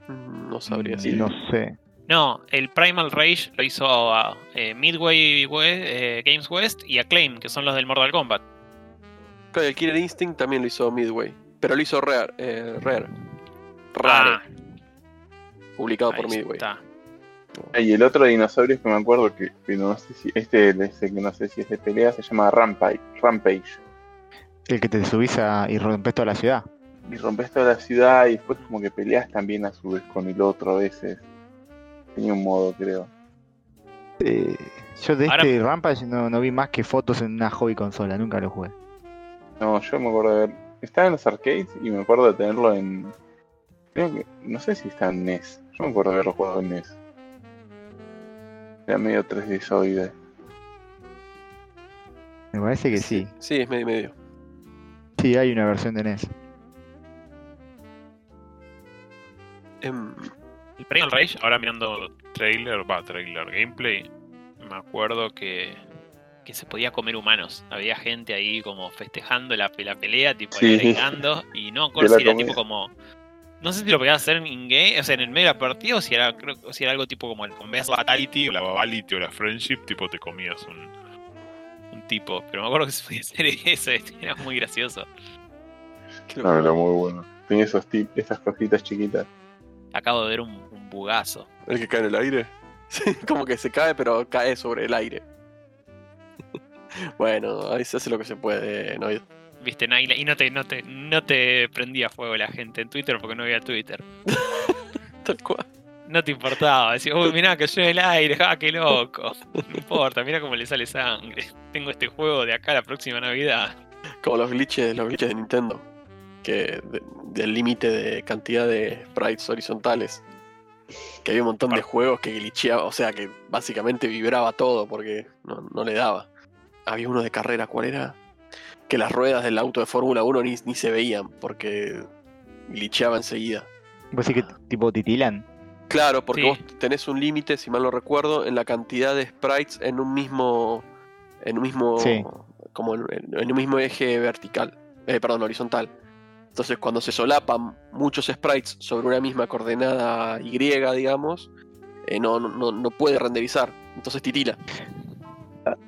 S2: Mm, No sabría
S3: Mm,
S2: si.
S3: No sé.
S4: No, el Primal Rage lo hizo a eh, Midway We- eh, Games West y Acclaim, que son los del Mortal Kombat.
S2: Claro, el Killer Instinct también lo hizo Midway. Pero lo hizo Rare. Eh, Rare.
S4: Ah,
S2: publicado por Midway.
S4: está.
S1: Y el otro dinosaurio que me acuerdo que, no sé si este ese que no sé si es de pelea se llama Rampage, Rampage.
S3: El que te subís a, y rompes toda la ciudad.
S1: Y rompes toda la ciudad y después como que peleas también a su vez con el otro a veces. Tenía un modo, creo.
S3: Eh, yo de
S4: Ahora-
S3: este Rampage no, no vi más que fotos en una hobby consola, nunca lo jugué.
S1: No, yo me acuerdo de ver. Estaba en los arcades y me acuerdo de tenerlo en. Creo que. No sé si está en NES. Yo me acuerdo de haberlo jugado en NES. Era medio 3D soide.
S3: Me parece que sí.
S2: Sí, es medio y medio.
S3: Sí, hay una versión de NES.
S2: Em,
S4: El Primal Rage, ahora mirando trailer, va, trailer, gameplay, me acuerdo que, que se podía comer humanos. Había gente ahí como festejando la, la pelea, tipo ahí
S1: Sí.
S4: arengando, y no me acuerdo si era tipo como. No sé si lo podías hacer en in-game, o sea, en el medio de la partida, o si era, creo, o si era algo tipo como el Converse Fatality o la Babality o la Friendship, tipo te comías un, un tipo. Pero me acuerdo que se podía hacer eso, era muy gracioso.
S1: No, era
S2: locura.
S1: muy bueno. Tenía esos tip, esas cositas chiquitas.
S4: Acabo de ver un, un bugazo.
S2: ¿El que cae en el aire? Sí, como que se cae, pero cae sobre el aire. Bueno, ahí se hace lo que se puede, ¿no?
S4: Viste, Naila, y no te, no te, no te prendía fuego la gente en Twitter porque no había Twitter.
S2: Tal cual.
S4: No te importaba, decía, uy, mirá, cayó en el aire, ah, qué loco. No importa, mira cómo le sale sangre. Tengo este juego de acá a la próxima Navidad.
S2: Como los glitches, los glitches de Nintendo. Que de- del límite de cantidad de sprites horizontales. Que había un montón de juegos que glitcheaba, o sea que básicamente vibraba todo porque no, no le daba. Había uno de carrera, ¿cuál era? Que las ruedas del auto de Fórmula 1 ni, ni se veían porque glitcheaba enseguida.
S3: ¿Vos decís que tipo titilan?
S2: Claro, porque
S4: Sí.
S2: vos tenés un límite, si mal no recuerdo, en la cantidad de sprites en un mismo. En un mismo.
S3: Sí.
S2: Como en, en un mismo eje vertical. Eh, perdón, horizontal. Entonces, cuando se solapan muchos sprites sobre una misma coordenada Y, digamos, eh, no- no, no puede renderizar. Entonces titila.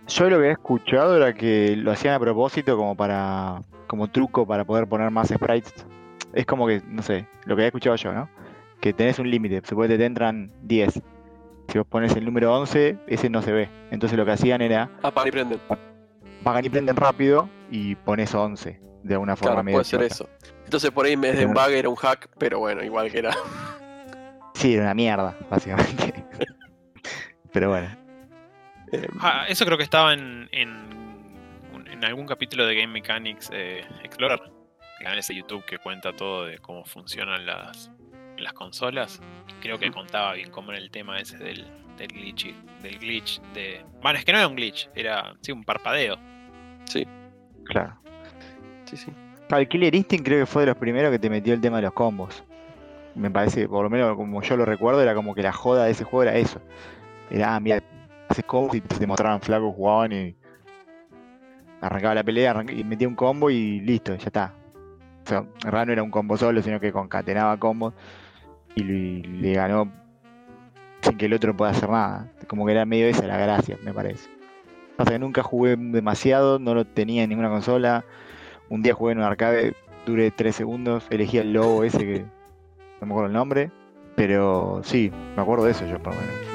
S3: Yo lo que he escuchado era que lo hacían a propósito como para como truco para poder poner más sprites. Es como que, no sé, lo que he escuchado yo, ¿no? Que tenés un límite, suponete te entran 10. Si vos pones el número 11, ese no se ve. Entonces lo que hacían era
S2: Apagan y prenden.
S3: pagan y prenden rápido y pones 11 de alguna forma
S2: Claro,
S3: medio
S2: puede ser eso. Entonces, por ahí en vez de un bug era un hack, pero bueno, igual que era.
S3: Sí, era una mierda, básicamente. Pero bueno.
S2: Eh,
S4: Ah, eso creo que estaba en, en, algún capítulo de Game Mechanics eh, Explorer. El canal ese YouTube que cuenta todo de cómo funcionan las, las consolas. Creo que contaba bien cómo era el tema ese del, del glitch. Del glitch de. Bueno, es que no era un glitch, era sí, un parpadeo.
S2: sí,
S3: Claro.
S2: sí, sí.
S3: Killer Instinct creo que fue de los primeros que te metió el tema de los combos. Me parece, por lo menos como yo lo recuerdo, era como que la joda de ese juego era eso. Era, ah, mira, y te mostraban flacos, jugaban y arrancaba la pelea y metía un combo y listo, ya está. O sea, en realidad no era un combo solo, sino que concatenaba combos y le, le ganó sin que el otro pueda hacer nada. Como que era medio esa la gracia, me parece. Pasa que nunca jugué demasiado, no lo tenía en ninguna consola. Un día jugué en un arcade, duré 3 segundos, elegí el lobo ese que no me acuerdo el nombre, pero sí, me acuerdo de eso yo por lo menos.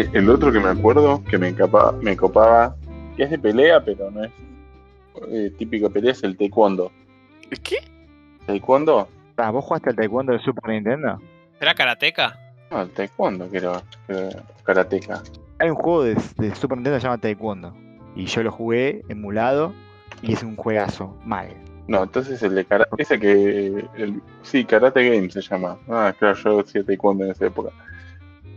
S1: El, el otro que me acuerdo que me, encapa- me copaba, que es de pelea, pero no es eh, típico de pelea, es el taekwondo.
S2: ¿Qué?
S1: ¿Taekwondo?
S3: Ah, ¿Vos jugaste al taekwondo de Super Nintendo?
S4: ¿Será Karateka?
S1: No, el taekwondo, era, que era karateka.
S3: Hay un juego de, de Super Nintendo que se llama Taekwondo. Y yo lo jugué emulado y es un juegazo. Mal.
S1: No, entonces el de karate, ese que, el, sí, Karate Game se llama. Ah, claro, yo hacía taekwondo en esa época.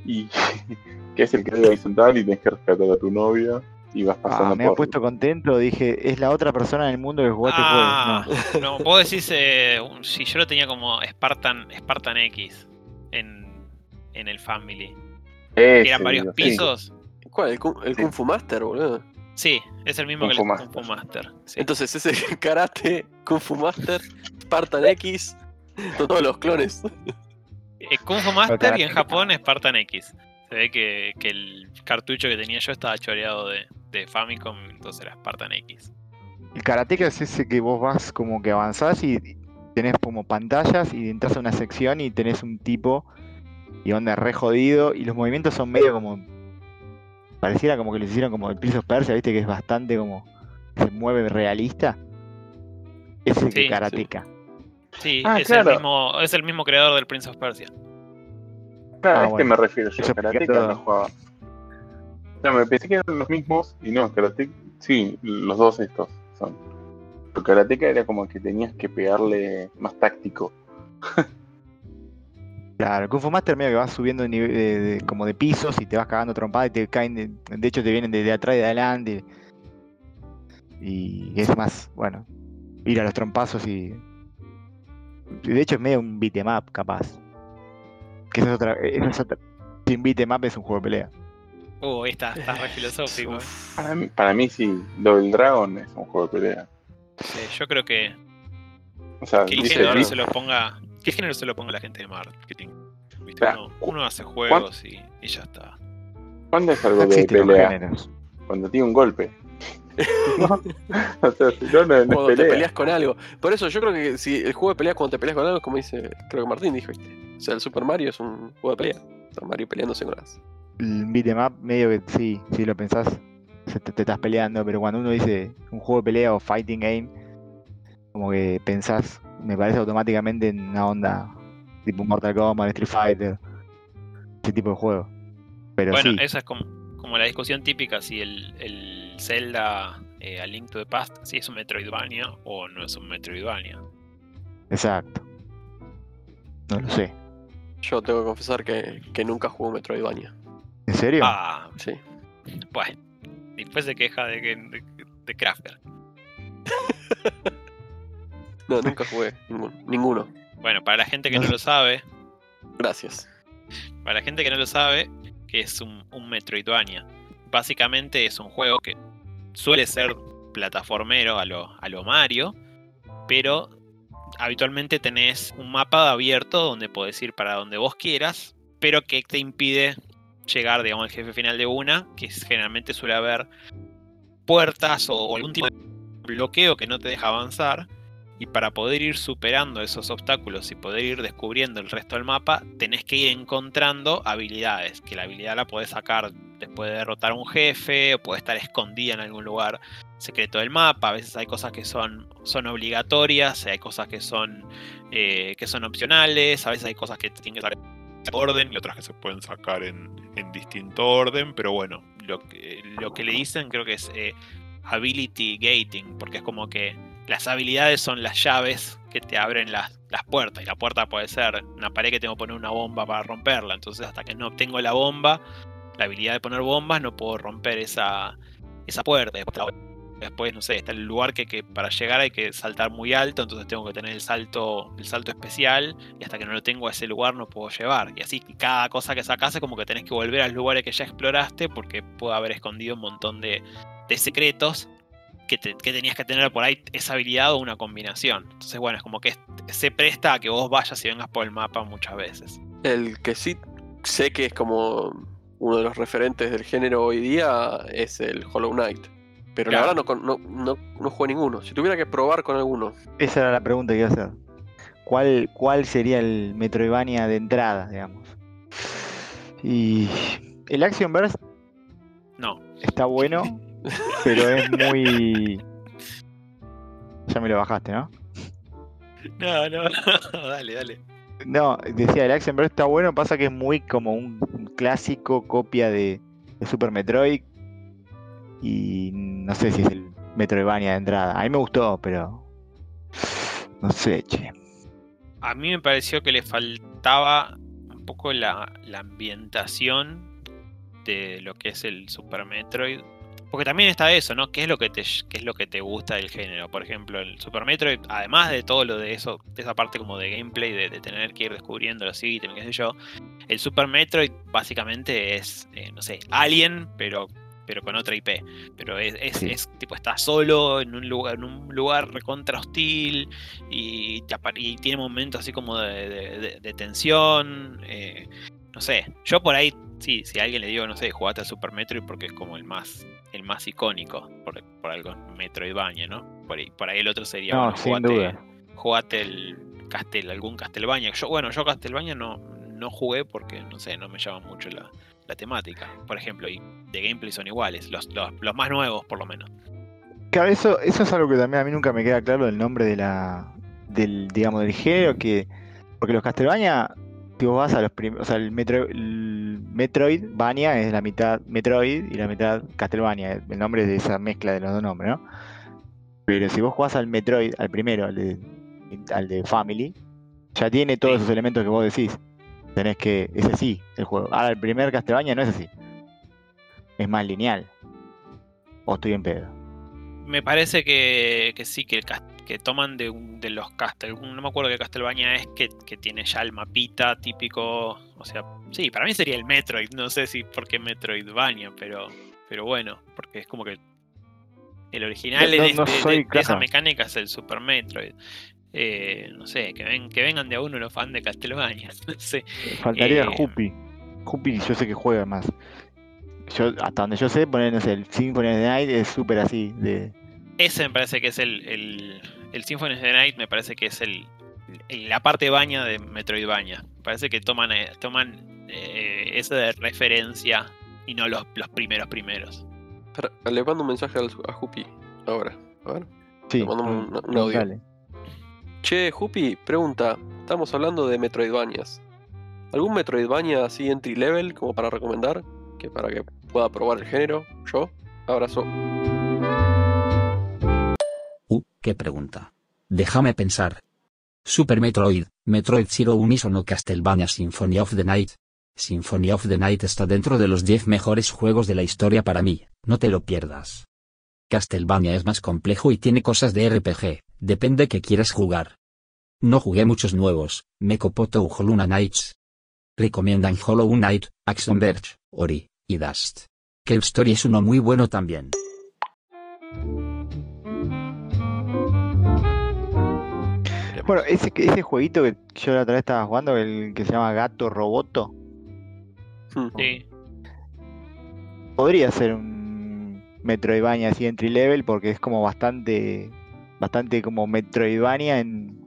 S1: Y que es el que debe sentar y tenés que rescatar a tu novia y vas pasando
S3: Ah, me ha
S1: por...
S3: puesto contento. Dije, es la otra persona en el mundo que jugó este
S4: Ah,
S3: juego. No.
S4: no, vos decís, eh, si yo lo tenía como Spartan, Spartan X en, en el Family.
S1: Ese,
S4: Eran varios
S1: sí.
S4: pisos.
S2: ¿Cuál? ¿El, Kung- el
S1: Sí.
S2: Kung Fu Master, boludo?
S4: Sí, es el mismo
S1: Kung
S4: que
S1: Fu
S4: el
S1: Master.
S4: Kung Fu Master. sí.
S2: Entonces ese karate, Kung Fu Master, Spartan X, todos los clones.
S4: Eh, Kung Fu Master y en. Japón Spartan X. Se ve que, que el cartucho que tenía yo estaba choreado de, de Famicom, entonces era Spartan X.
S3: El karateka es ese que vos vas como que avanzás y tenés como pantallas y entras a una sección y tenés un tipo y onda re jodido y los movimientos son medio como pareciera como que les hicieron como el Prince of Persia, viste que es bastante como se mueve realista. Ese es el
S4: sí.
S3: karateka.
S4: Sí,
S1: Ah,
S4: es,
S1: claro.
S4: el mismo, es el mismo creador del Prince of Persia.
S1: Claro,
S3: Ah,
S1: a este
S3: bueno.
S1: me refiero yo. Karateka
S3: explica
S1: no jugaba. No, me pensé que eran los mismos y no, Karate, sí, los dos estos son. Pero Karateka era como que tenías que pegarle más táctico.
S3: Claro, Kung Fu Master medio que vas subiendo de, nive- de- de- como de pisos y te vas cagando trompada y te caen, de, de hecho te vienen de, de atrás y de adelante. Y es más, bueno, ir a los trompazos y... y De hecho es medio un beat 'em up, capaz. Que esa es otra... Esa es otra sin beat 'em up es un juego de pelea.
S4: Uh, ahí está, está re filosófico. eh.
S1: Para mí, para mí sí, del Dragon es un juego de pelea.
S4: Sí, yo creo que,
S1: O sea,
S4: que el
S1: dice
S4: género se lo ponga. ¿Qué género se lo ponga la gente de marketing? ¿Viste? Uno, uno hace juegos y, y ya está.
S1: ¿cuándo es algo
S3: No
S1: de pelea? Cuando tiene un golpe. ¿No? O sea, si no, no, no es
S2: Cuando te
S1: pelea.
S2: peleas con algo. Por eso yo creo que si el juego de pelea cuando te peleas con algo, como dice, creo que Martín dijo, ¿viste? O sea, el Super Mario es un juego de pelea. Está Mario peleándose con las.
S3: El beat 'em up medio que sí, si lo pensás, te, te estás peleando, pero cuando uno dice un juego de pelea o fighting game, como que pensás, me parece automáticamente en una onda tipo Mortal Kombat, Street Fighter, ese tipo de juego. Pero
S4: bueno,
S3: sí,
S4: esa es como, como la discusión típica: si el, el Zelda eh, A Link to the Past, si es un Metroidvania o no es un Metroidvania.
S3: exacto. No lo sé.
S2: Yo tengo que confesar que, que nunca jugué Metroidvania.
S3: ¿En serio?
S4: Ah,
S2: Sí.
S4: bueno. Después se queja de que de, de Crafter.
S2: No, nunca jugué ninguno. ninguno.
S4: Bueno, para la gente que
S3: No
S4: lo sabe,
S2: Gracias.
S4: Para la gente que no lo sabe, que es un, un Metroidvania. Básicamente es un juego que suele ser plataformero a lo, a lo Mario, pero habitualmente tenés un mapa abierto donde podés ir para donde vos quieras, pero que te impide llegar, digamos, al jefe final de una, que generalmente suele haber puertas o, o algún tipo de bloqueo que no te deja avanzar. Y para poder ir superando esos obstáculos y poder ir descubriendo el resto del mapa, tenés que ir encontrando habilidades. Que la habilidad la podés sacar después de derrotar a un jefe, o puede estar escondida en algún lugar secreto del mapa. A veces hay cosas que son, son obligatorias, hay cosas que son, eh, que son opcionales, a veces hay cosas que tienen que estar en orden y otras que se pueden sacar en, en distinto orden. Pero bueno, lo que, lo que le dicen creo que es eh, ability gating, porque es como que las habilidades son las llaves que te abren las, las puertas. Y la puerta puede ser una pared que tengo que poner una bomba para romperla. Entonces, hasta que no obtengo la bomba, la habilidad de poner bombas, no puedo romper esa, esa puerta. Después, no sé, está el lugar que, que para llegar hay que saltar muy alto. Entonces, tengo que tener el salto, el salto especial. Y hasta que no lo tengo a ese lugar, no puedo llevar. Y así, cada cosa que sacas es como que tenés que volver a los lugares que ya exploraste. Porque puede haber escondido un montón de, de secretos que, te- que tenías que tener por ahí esa habilidad o una combinación. Entonces, bueno, es como que se presta a que vos vayas y vengas por el mapa muchas veces.
S2: El que sí sé que es como uno de los referentes del género hoy día es el Hollow Knight. Pero
S4: Claro.
S2: la verdad no, no, no, no jugué ninguno. Si tuviera que probar con alguno.
S3: Esa era la pregunta que iba a hacer. ¿Cuál, cuál sería el Metroidvania de entrada, digamos? Y el Action Burst
S4: No.
S3: está bueno, pero es muy. Ya me lo bajaste, ¿no?
S4: No, no, dale, dale.
S3: No, decía, el Burst está bueno, pasa que es muy como un clásico copia de, de Super Metroid. Y no sé si es el Metroidvania de entrada. A mí me gustó, pero. No sé, che.
S4: A mí me pareció que le faltaba un poco la, la ambientación de lo que es el Super Metroid. Porque también está eso, ¿no? ¿Qué es lo que te, qué es lo que te gusta del género? Por ejemplo, el Super Metroid, además de todo lo de eso, de esa parte como de gameplay, de, de tener que ir descubriendo los ítems, qué sé yo, el Super Metroid básicamente es, eh, no sé, Alien, pero pero con otra IP. Pero es, es,
S3: Sí.
S4: es, tipo, está solo en un lugar, en un lugar recontra hostil y, tiene momentos así como de, de- de- de tensión. eh, no sé, yo por ahí, sí, si a alguien le digo, no sé, jugate al Super Metroid porque es como el más el más icónico, por, por algo Metroidvania, ¿no? Por ahí, por ahí el otro sería,
S3: No,
S4: bueno,
S3: sin
S4: jugate,
S3: duda.
S4: jugate el Castel, algún Castlevania. Yo, bueno, yo Castlevania no, no jugué porque, no sé, no me llama mucho la, la temática. Por ejemplo, y de gameplay son iguales, los, los, los más nuevos por lo menos.
S3: Claro, eso, eso es algo que también a mí nunca me queda claro el nombre de la. del, digamos, del género que. Porque los Castlevania, si vos vas a los primeros. O sea, el, Metro, el Metroidvania es la mitad Metroid y la mitad Castlevania. El nombre es de esa mezcla de los dos nombres, ¿no? Pero si vos jugás al Metroid, al primero, al de, al de Family, ya tiene todos esos elementos que vos decís. Tenés que. Es así el juego. Ahora, el primer Castlevania no es así. Es más lineal. O estoy en pedo.
S4: Me parece que, que sí, que, el que toman de, un- de los Castel. No me acuerdo qué Castlevania es, que, que tiene ya el mapita típico. O sea, sí, para mí sería el Metroid. No sé si por qué Metroidvania, pero, pero bueno, porque es como que el original
S3: No- no-
S4: de,
S3: no
S4: de- de-
S3: soy,
S4: de esa mecánica es el Super Metroid. Eh, no sé, que, ven, que vengan de a uno los fans de Castlevania. No sé.
S3: Faltaría
S4: Eh,
S3: Juppy. Juppy yo sé que juega más. Yo, hasta donde yo sé, poner, no sé, el Symphony of the Night es súper así. De...
S4: Ese me parece que es el, el, el Symphony of the Night, me parece que es el, el- la parte baña de Metroidvania. Me parece que toman, eh, toman eh, esa de referencia y no los, los primeros primeros.
S2: Espera, le mando un mensaje al- a Jupi ahora. A ver.
S3: Sí,
S2: Te mando un- un audio.
S3: dale.
S2: Che, Jupi, pregunta. Estamos hablando de Metroidvanias. ¿Algún Metroidvania así entry level como para recomendar? Que para que pueda probar el género. Yo. Abrazo.
S5: Uh, qué pregunta. Déjame pensar. Super Metroid, Metroid Zero Unison o Castlevania Symphony of the Night. Symphony of the Night está dentro de los 10 mejores juegos de la historia para mí, no te lo pierdas. Castlevania es más complejo y tiene cosas de RPG, depende que quieras jugar. No jugué muchos nuevos, me copó Tou Hollow Knights. Recomiendan Hollow Knight, Action Verge, Ori, y Dust. Cave Story es uno muy bueno también.
S3: Bueno, ese, ese jueguito que yo la otra vez estaba jugando, el que se llama Gato Roboto,
S2: Hmm.
S4: Sí,
S3: podría ser un Metroidvania así entry level porque es como bastante, bastante como Metroidvania en,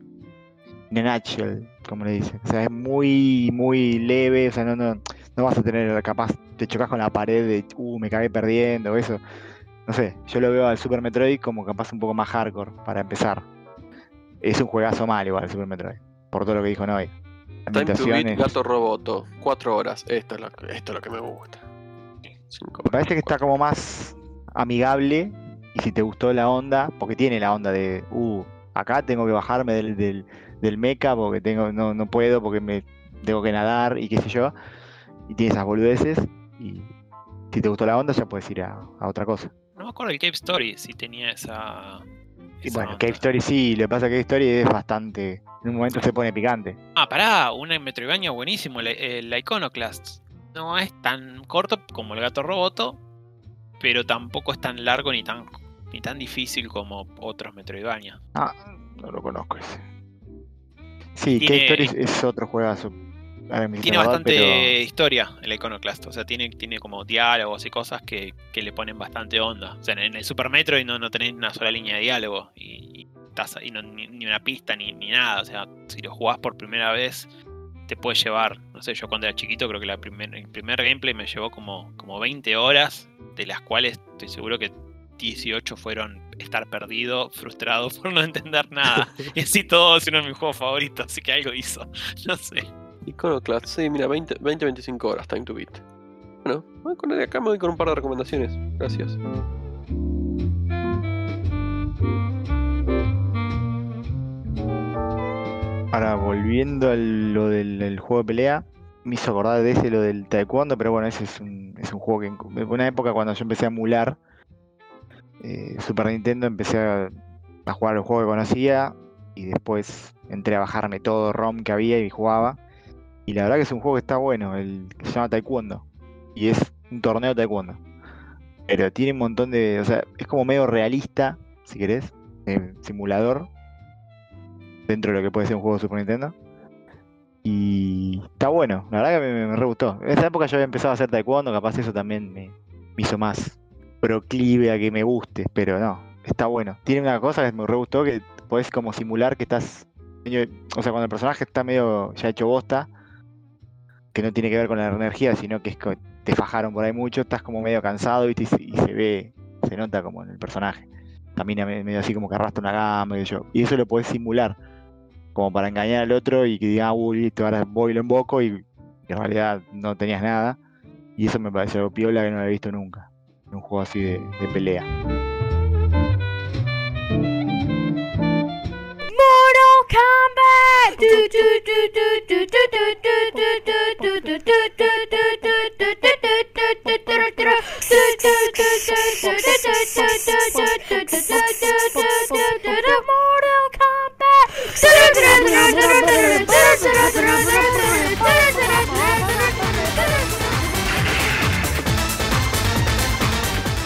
S3: en a nutshell, como le dicen. O sea, es muy, muy leve, o sea, no, no, no vas a tener capaz, te chocas con la pared de, uh, me cagué perdiendo, eso. No sé, yo lo veo al Super Metroid como capaz un poco más hardcore para empezar. Es un juegazo mal igual el Super Metroid, por todo lo que dijo Noy.
S2: Time to beat. Gato Roboto. Cuatro horas. Esto es lo que, esto es lo que me gusta. Cinco
S3: Me parece que está como más amigable y si te gustó la onda, porque tiene la onda de, uh, acá tengo que bajarme del, del, del mecha porque tengo, no, no puedo porque me tengo que nadar y qué sé yo, y tiene esas boludeces y si te gustó la onda ya puedes ir a, a otra cosa.
S4: no me acuerdo el Cave Story si tenía esa.
S3: Bueno,
S4: onda.
S3: Cave Story sí, lo que pasa es que Cave Story es bastante, en un momento se pone picante.
S4: Ah, pará, una Metroidvania buenísimo, el, el Iconoclast. No es tan corto como el gato roboto, pero tampoco es tan largo ni tan, ni tan difícil como otros Metroidvania.
S3: Ah, no lo conozco ese. Sí,
S4: Tiene-
S3: Cave Story es, es otro juegazo.
S4: Tiene bastante
S3: pero-
S4: historia el Iconoclast, o sea, tiene, tiene como diálogos y cosas que, que le ponen bastante onda. O sea, en el Super Metroid no, no tenés una sola línea de diálogo y, y no- ni, ni una pista ni, ni nada. O sea, si lo jugás por primera vez te puede llevar, no sé, yo cuando era chiquito creo que la primer, el primer gameplay me llevó como, como 20 horas, de las cuales estoy seguro que 18 fueron estar perdido, frustrado por no entender nada. y así todo es uno de mis juegos favoritos, así que algo hizo. No sé.
S2: Iconoclast, sí, mira, 20-25 horas, time to beat. Bueno, voy con acá me voy con un par de recomendaciones. Gracias.
S3: Ahora, volviendo a lo del, juego de pelea, me hizo acordar de ese lo del taekwondo, pero bueno, ese es un, es un juego que en en una época cuando yo empecé a emular eh, Super Nintendo, empecé a, a jugar los juegos que conocía y después entré a bajarme todo ROM que había y jugaba. Y la verdad que es un juego que está bueno, el que se llama Taekwondo. Y es un torneo de Taekwondo. Pero tiene un montón de. O sea, es como medio realista, si querés. eh, simulador. Dentro de lo que puede ser un juego de Super Nintendo. Y está bueno, la verdad que me, me gustó. En esa época yo había empezado a hacer taekwondo, capaz eso también me, me hizo más proclive a que me guste, pero no, está bueno. Tiene una cosa que me re gustó, que podés como simular que estás... O sea, cuando el personaje está medio ya hecho bosta, que no tiene que ver con la energía, sino que es que te fajaron por ahí mucho, estás como medio cansado y, se, ve, se nota como en el personaje. Camina me- medio así como que arrastra una gama y yo. Y eso lo podés simular como para engañar al otro y que diga, ah, uy, listo, ahora voy lo emboco y en realidad no tenías nada. Y eso me parece algo piola que no había visto nunca. En un juego así de, pelea.
S6: Mortal Kombat!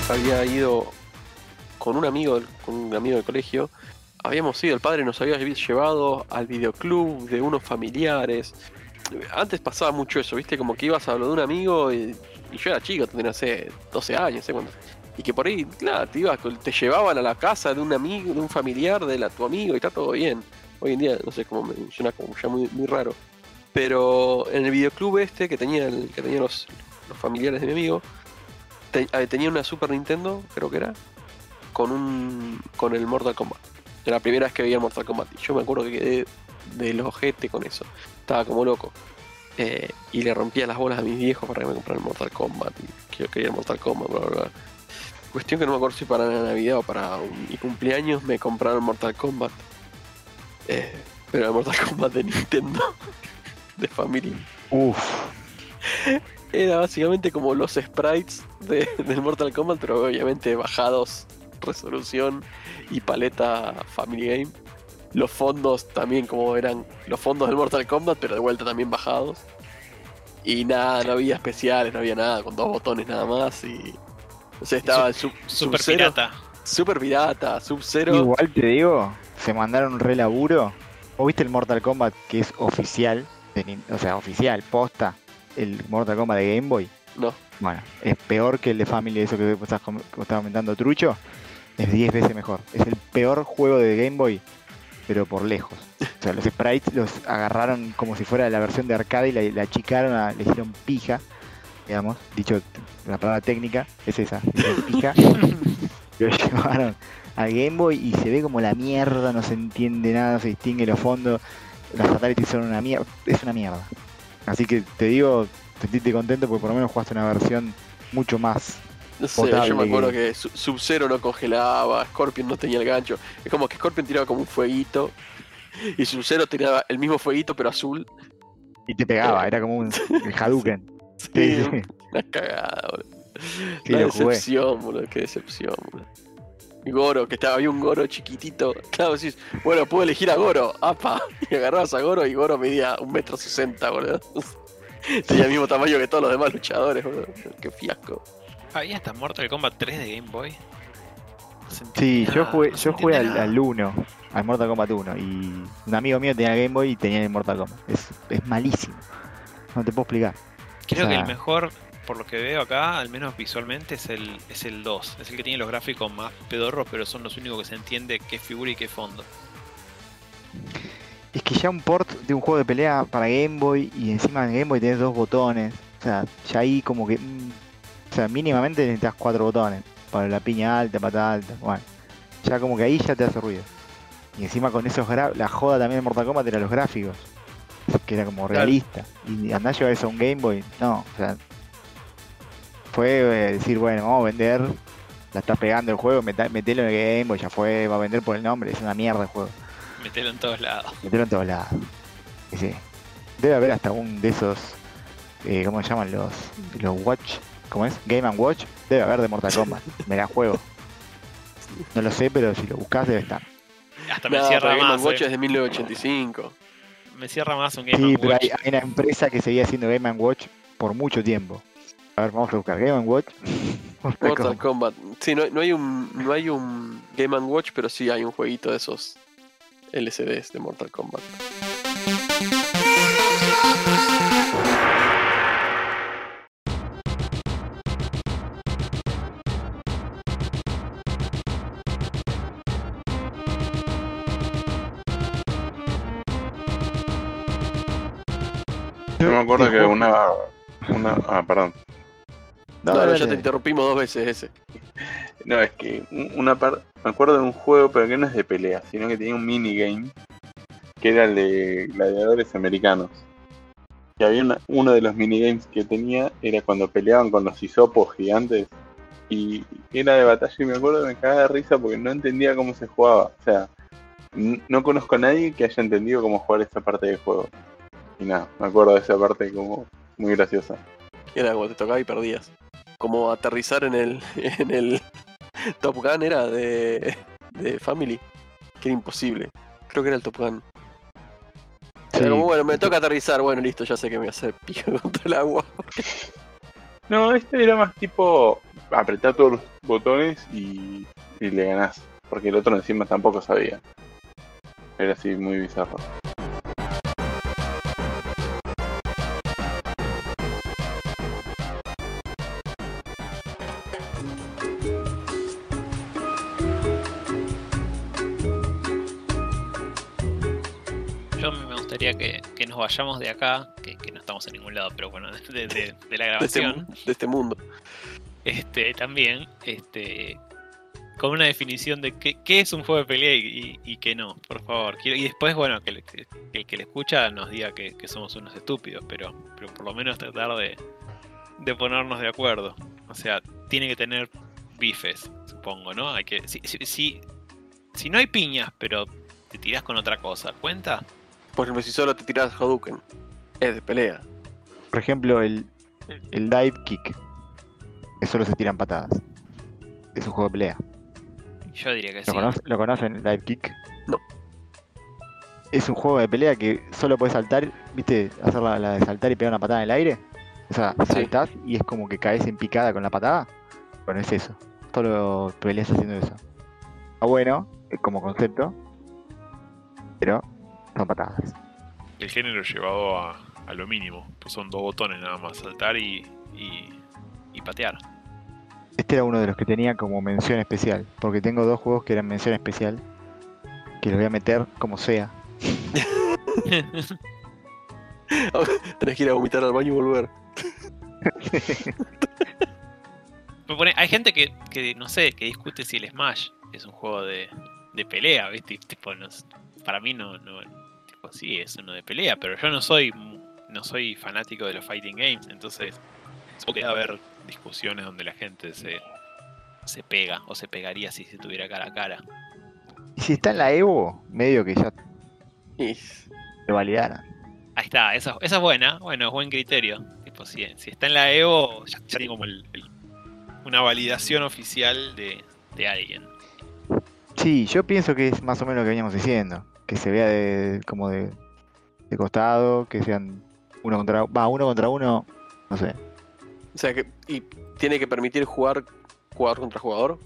S2: Había ido con un amigo, con un amigo del colegio, Habíamos ido, el padre nos había llevado al videoclub de unos familiares. Antes pasaba mucho eso, ¿viste? Como que ibas a lo de un amigo y, yo era chico, tenía, sé, 12 años, sé. Y que por ahí, claro, te, ibas, te llevaban a la casa de un amigo, de un familiar de la, tu amigo y está todo bien. Hoy en día, no sé, como me suena como ya muy, raro. Pero en el videoclub este que tenía, el, que tenía los, los familiares de mi amigo, te- eh, tenía una Super Nintendo, creo que era, con un con el Mortal Kombat. Era la primera vez que veía Mortal Kombat. Y yo me acuerdo que quedé del ojete con eso. Estaba como loco. Eh, y le rompía las bolas a mis viejos para que me compraran Mortal Kombat. Y que yo quería Mortal Kombat, bla, bla, bla. Cuestión que no me acuerdo si para la Navidad o para un- mi cumpleaños me compraron Mortal Kombat. Eh, pero el Mortal Kombat de Nintendo. de Family.
S3: Uf,
S2: Era básicamente como los sprites de- del Mortal Kombat, pero obviamente bajados resolución y paleta Family Game. Los fondos también como eran los fondos del Mortal Kombat, pero de vuelta también bajados. Y nada, no había especiales, no había nada, con dos botones nada más y... O sea, estaba el sub,
S4: Super pirata.
S2: Super pirata, Sub-Zero.
S3: igual te digo, se mandaron un re laburo. ¿O viste el Mortal Kombat que es oficial? de Nin- o sea, oficial, posta. El Mortal Kombat de Game Boy.
S2: No,
S3: Bueno, es peor que el de Family, eso vos que estás comentando, Trucho. Es 10 veces mejor. Es el peor juego de Game Boy, pero por lejos. O sea, los sprites los agarraron como si fuera la versión de arcade y la, la achicaron, a- le hicieron pija, digamos. Dicho, la palabra técnica es esa, pija. lo llevaron al Game Boy y se ve como la mierda, no se entiende nada, no se distingue los fondos. Las fatalities son una mierda, es una mierda. Así que te digo, sentiste contento porque por lo menos jugaste una versión mucho más.
S2: No sé,
S3: Potable
S2: yo me acuerdo
S3: que-
S2: que Su- Sub-Zero no congelaba, Scorpion no tenía el gancho. Es como que Scorpion tiraba como un fueguito y Sub-Zero tiraba el mismo fueguito pero azul.
S3: Y te pegaba, era como un Hadouken.
S2: Sí,
S3: Sí,
S2: una cagada, boludo.
S3: Sí, jugué.
S2: decepción, boludo, qué decepción, boludo. Y Goro, que estaba, había un Goro chiquitito. Claro, decís, bueno, puedo elegir a Goro, apa. Y agarrabas a Goro y Goro medía un metro sesenta, boludo. Tenía el mismo tamaño que todos los demás luchadores, boludo. Qué fiasco.
S4: Había hasta Mortal Kombat 3 de Game Boy. No
S3: Sí, yo jugué,
S4: no
S3: yo jugué al, al
S4: nada.
S3: 1, al Mortal Kombat 1. Y un amigo mío tenía el Game Boy y tenía el Mortal Kombat. Es, es malísimo. No te puedo explicar.
S4: Creo
S3: o
S4: que el mejor, por lo que veo acá, al menos visualmente, es el, es el 2. Es el que tiene los gráficos más pedorros, pero son los únicos que se entiende qué figura y qué fondo.
S3: es que ya un port de un juego de pelea para Game Boy y encima en Game Boy tenés dos botones. O sea, ya ahí como que. O sea, mínimamente necesitas cuatro botones. Para la piña alta, patada alta. Bueno, ya como que ahí ya te hace ruido. Y encima con esos la joda también de Mortal Kombat era los gráficos. Que era como realista. Y andar a llevar eso a un Game Boy, no, o sea. Fue eh, decir, bueno, vamos a vender. La está pegando el juego, metelo en el Game Boy, ya fue, va a vender por el nombre, es una mierda el juego.
S4: Metelo en todos lados.
S3: Metelo en todos lados. Sí. Debe haber hasta un de esos. Eh, ¿Cómo se llaman los. Los Watch? ¿Cómo es? Game and Watch. Debe haber de Mortal Kombat. Me la juego. No lo sé, pero si lo buscas debe estar.
S4: Hasta me
S2: No,
S4: cierra
S2: pero Game
S4: más.
S2: Watch
S4: eh.
S2: es de 1985.
S4: Me cierra más un Game
S3: Sí,
S4: and
S3: pero
S4: Watch.
S3: hay, hay una empresa que seguía haciendo Game and Watch por mucho tiempo. A ver, vamos a buscar Game and Watch. Mortal. Kombat.
S2: Sí, no, no hay un no hay un Game Watch, pero sí hay un jueguito de esos LCDs de Mortal Kombat.
S1: Yo me acuerdo que una. una ah, perdón.
S3: No,
S2: No, no,
S3: dale,
S2: ya te interrumpimos dos veces ese.
S1: No, es que un- una parte. Me acuerdo de un juego, pero que no es de pelea, sino que tenía un minigame. Que era el de gladiadores americanos. Y había una- uno de los minigames que tenía, era cuando peleaban con los hisopos gigantes. Y era de batalla y me acuerdo que me cagaba de risa porque no entendía cómo se jugaba. O sea, no conozco a nadie que haya entendido cómo jugar esa parte del juego. Y nada, me acuerdo de esa parte como muy graciosa.
S2: Era como te tocaba y perdías. Como aterrizar en el en el Top Gun era de, de Family, que era imposible. Creo que era el Top Gun. Era
S3: Sí.
S2: como, bueno, me toca aterrizar, bueno, listo, ya sé que me voy a hacer pico contra el agua.
S1: No, este era más tipo apretar todos los botones y, y le ganás. Porque el otro encima tampoco sabía. Era así muy bizarro.
S4: Que, que nos vayamos de acá, que, que no estamos en ningún lado, pero bueno, de, de- de la
S2: De este,
S4: grabación.
S2: de este mundo.
S4: este, también, este, con una definición de qué, qué es un juego de pelea y, y- y qué no, por favor. Quiero- y después, bueno, que, le- que- que el que le escucha nos diga que, que somos unos estúpidos, pero, pero por lo menos tratar de, de ponernos de acuerdo. O sea, tiene que tener bifes, supongo, ¿no? Hay que, si, si, si, si no hay piñas, pero te tirás con otra cosa, ¿cuenta?
S2: Por ejemplo, si solo te tiras Hadouken, es de pelea.
S3: Por ejemplo, el, el dive kick. Que solo se tiran patadas. Es un juego de pelea.
S4: Yo diría que
S3: ¿Lo,
S4: sí.
S3: conoce- ¿Lo conocen, el dive kick?
S2: No.
S3: Es un juego de pelea que solo puedes saltar, ¿viste? Hacer la, la de saltar y pegar una patada en el aire. O sea,
S2: Sí.
S3: saltás y es como que caes en picada con la patada. Bueno, es eso. Solo peleas haciendo eso. Está bueno, eh, como concepto. Pero patadas.
S7: El género llevado a, a lo mínimo. Pues son dos botones nada más, saltar y, y, y patear.
S3: Este era uno de los que tenía como mención especial. Porque tengo dos juegos que eran mención especial. Que los voy a meter como sea.
S2: Tenés que ir a vomitar al baño y volver.
S4: Pone- hay gente que, que, no sé, que discute si el Smash es un juego de, de pelea, ¿viste? Tipo, no para mí no, no, tipo, sí, es uno de pelea, pero yo no soy mu- no soy fanático de los fighting games, entonces supongo que debe haber discusiones donde la gente se, se pega o se pegaría si se tuviera cara a cara.
S3: Y si está en la Evo, medio que ya
S2: Y
S3: te validaran.
S4: Ahí está, esa, esa es buena, bueno, es buen criterio. Tipo, si, si está en la Evo, ya, ya tiene como el- el- una validación oficial de, de alguien.
S3: Sí, yo pienso que es más o menos lo que veníamos diciendo. Que se vea de, como de, de costado, que sean uno contra va uno contra uno, no sé.
S2: O sea que. Y tiene que permitir jugar jugador contra jugador.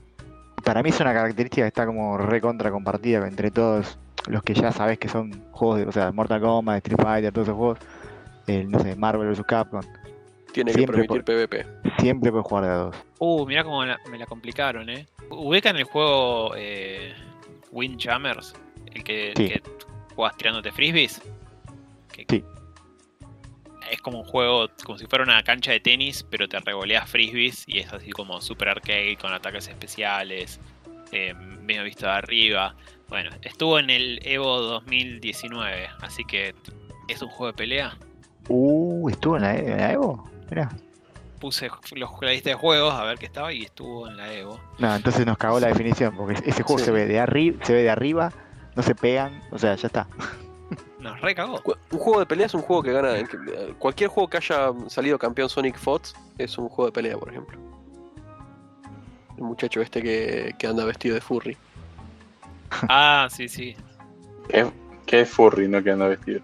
S3: Para mí es una característica que está como recontra compartida entre todos los que ya sabes que son juegos de, o sea, Mortal Kombat, Street Fighter, todos esos juegos. El, no sé, Marvel vs Capcom.
S2: Tiene
S3: Siempre
S2: que permitir PvP.
S3: Siempre puedes jugar de a dos.
S4: Uh, mirá cómo la- me la complicaron, eh. Ubican el juego eh, Windjammers, el que,
S3: Sí.
S4: que jugás tirándote frisbees. Que-
S3: Sí.
S4: Es como un juego, como si fuera una cancha de tenis, pero te revoleas frisbees y es así como super arcade con ataques especiales, eh, medio visto de arriba. Bueno, estuvo en el Evo 2019, así que es un juego de pelea.
S3: Uh, estuvo en la, en la Evo. Mirá.
S4: Puse los, la lista de juegos a ver qué estaba y estuvo en la Evo.
S3: No, entonces nos cagó la definición, porque ese juego
S2: Sí.
S3: se ve de arriba, se ve de arriba, no se pegan, o sea, ya está.
S4: Nos recagó.
S2: Un juego de pelea es un juego que gana. Cualquier juego que haya salido campeón Sonic Fox es un juego de pelea, por ejemplo. El muchacho este que, que anda vestido de furry.
S4: Ah, sí, sí.
S1: ¿Qué, qué es furry, no que anda vestido?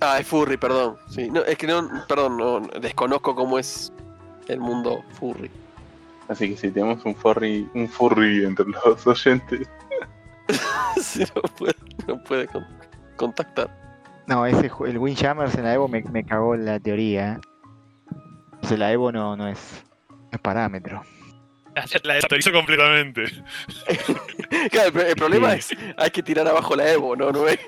S2: Ah, es furry, perdón. Sí, no, es que no, perdón, no, desconozco cómo es el mundo furry.
S1: Así que si tenemos un furry, un furry entre los oyentes,
S2: Sí, no puede, no puede con- contactar.
S3: No, ese el Windjammers en la Evo me, me cagó la teoría. O sea, la Evo no, no es, es parámetro.
S4: La de-
S7: Actualizó completamente.
S2: Claro, el, el problema
S3: Sí.
S2: es hay que tirar abajo la Evo, no, no es,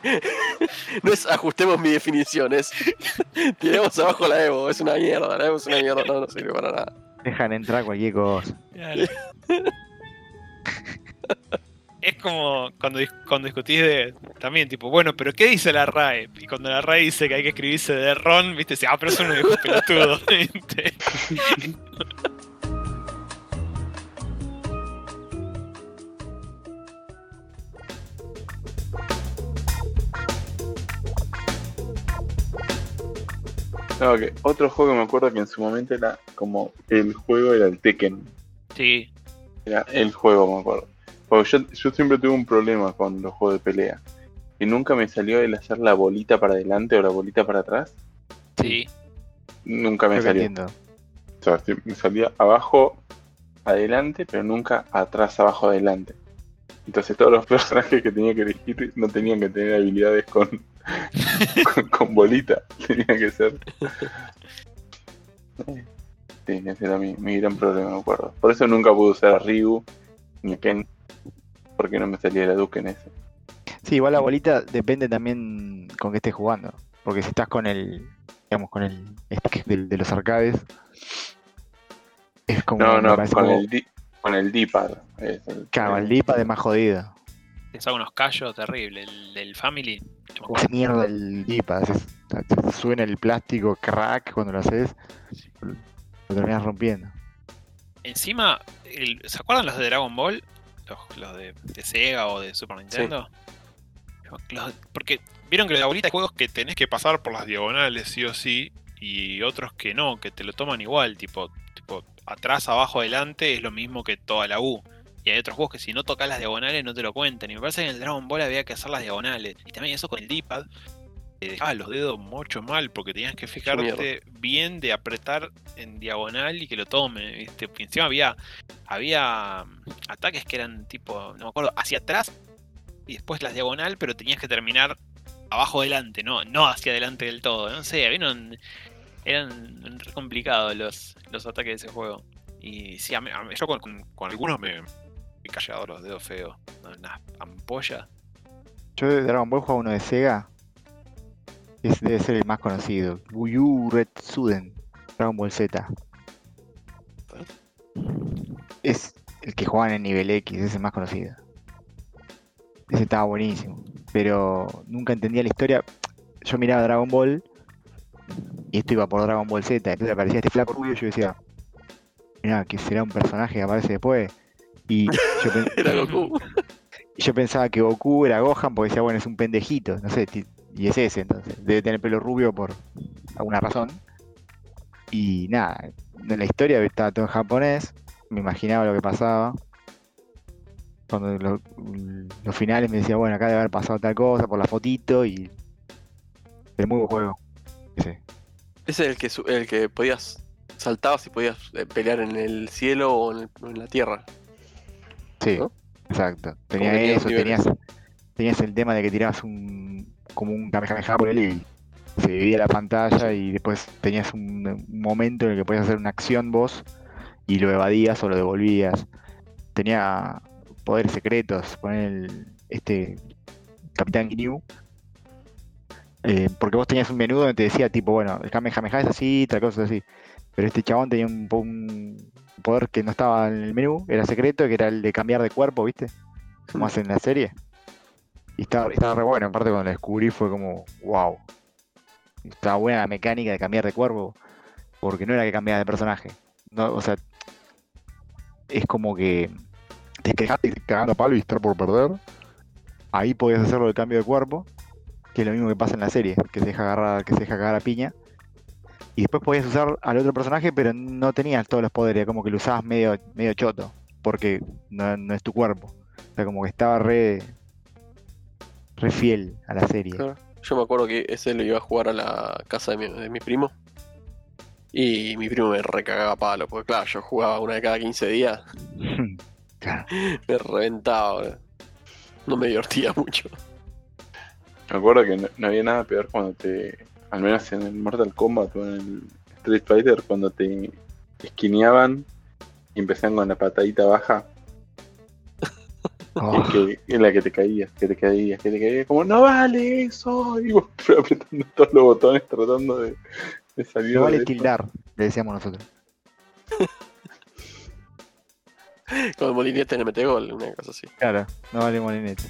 S2: no es ajustemos mi definición, es tiremos abajo la Evo, es una mierda, la Evo es una mierda, no, no sirve para nada.
S3: Dejan entrar cualquier cosa.
S4: Es como cuando, cuando discutís de. También, tipo, bueno, pero ¿qué dice la RAE? Y cuando la RAE dice que hay que escribirse de Ron, viste, dice, ah, pero eso no es pelotudo. ¿viste?
S1: no, que otro juego que me acuerdo que en su momento era como el juego era el Tekken.
S4: sí,
S1: Era el juego, me acuerdo. Porque yo, yo siempre tuve un problema con los juegos de pelea. Y nunca me salió el hacer la bolita para adelante o la bolita para atrás.
S4: sí.
S1: Nunca me
S3: Creo que
S1: salió.
S3: entiendo.
S1: O sea, me salía abajo, adelante, pero nunca atrás, abajo, adelante. Entonces todos los personajes que tenía que elegir no tenían que tener habilidades con, con, con bolita. Tenía que ser. Sí, ese era mi, mi gran problema, me acuerdo. Por eso nunca pude usar a Ryu ni a Ken. Porque no me salía la Duke en ese.
S3: Sí, igual la bolita depende también con qué estés jugando. Porque si estás con el, digamos, con el stick de, los arcades, es como.
S1: No, no, con
S3: como-
S1: el, di- con el D-pad.
S3: Claro, el D-pad es más jodido.
S4: Te saca unos callos terribles. El del Family.
S3: esa mierda el D-pad. se- Suena el plástico crack cuando lo haces. Lo terminas rompiendo.
S4: Encima, el- ¿se acuerdan los de Dragon Ball? Los, los de, de Sega o de Super Nintendo. Los- porque vieron que la bolita
S7: Hay juegos que tenés que pasar por las diagonales, sí o sí, y otros que no, que te lo toman igual, tipo, tipo atrás, abajo, adelante, es lo mismo que toda la U. Y hay otros juegos que si no tocas las diagonales no te lo cuentan. Y me parece que en el Dragon Ball había que hacer las diagonales. Y también eso con el D-pad. Te dejaba los dedos mucho mal porque tenías que fijarte bien de apretar en diagonal y que lo tome. ¿viste? Encima había, había mm, ataques que eran tipo, no me acuerdo, hacia atrás y después las diagonal, pero tenías que terminar abajo adelante, no, no hacia adelante del todo. No sé, vieron, eran re complicados los, los ataques de ese juego. Y sí, a mí- a mí- yo con, con- con algunos me he callado los dedos feos. Unas ampollas.
S3: Yo de Dragon Ball juego uno de Sega. Debe ser el más conocido. Buyu Red Suden. Dragon Ball Z. Es el que juegan en nivel X, es el más conocido. Ese estaba buenísimo. Pero nunca entendía la historia. Yo miraba Dragon Ball. Y esto iba por Dragon Ball Z. Entonces aparecía este flaco rubio y yo decía. Mirá, que será un personaje que aparece después. Y yo,
S2: Era Goku.
S3: y yo pensaba que Goku era Gohan porque decía, bueno, es un pendejito, no sé, y es ese entonces. Debe tener pelo rubio por alguna razón. Y nada, en la historia estaba todo en japonés, me imaginaba lo que pasaba. Cuando lo- los finales me decía, bueno, acá debe haber pasado tal cosa por la fotito y... Pero muy buen juego. Ese.
S2: Ese es el que, el que podías, saltabas y podías eh, pelear en el cielo o en, el- en la tierra.
S3: Sí,
S2: ¿No?
S3: exacto. Tenía eso, tenías, tenías el tema de que tirabas un como un Kamehameha por él y se dividía la pantalla y después tenías un, un momento en el que podías hacer una acción vos y lo evadías o lo devolvías. Tenía poderes secretos, poner el, este Capitán Ginyu. Eh, porque vos tenías un menú donde te decía, tipo, bueno, el Kamehameha es así, tal cosa es así. Pero este chabón tenía un, un poder que no estaba en el menú, era secreto, que era el de cambiar de cuerpo, ¿viste? Como hacen en la serie. Y estaba, estaba re bueno, aparte cuando lo descubrí fue como, wow. Estaba buena la mecánica de cambiar de cuerpo, porque no era que cambiaba de personaje. No, o sea, es como que te quedaste cagando a palo y estar por perder. Ahí podías hacerlo de cambio de cuerpo, que es lo mismo que pasa en la serie, que se deja agarrar, que se deja cagar a piña. Y después podías usar al otro personaje, pero no tenías todos los poderes, como que lo usabas medio, medio choto, porque no, no es tu cuerpo. O sea, como que estaba re, re fiel a la serie.
S2: Claro. Yo me acuerdo que ese lo iba a jugar a la casa de mi, de mi primo. Y mi primo me recagaba a palo, porque claro, yo jugaba una de cada 15 días,
S3: Claro.
S2: me reventaba. No me divertía mucho.
S1: Me acuerdo que no, no había nada peor cuando te. Al menos en el Mortal Kombat o en el Street Fighter, cuando te esquineaban y empezaban con la patadita baja,
S3: Oh,
S1: que, en la que te caías, que te caías, que te caías, como no vale eso, y vos apretando todos los botones tratando de, de salir
S3: no vale
S1: de
S3: tildar, le decíamos nosotros.
S2: Con el molinete en el metegol, una cosa así.
S3: Claro, no vale molinete.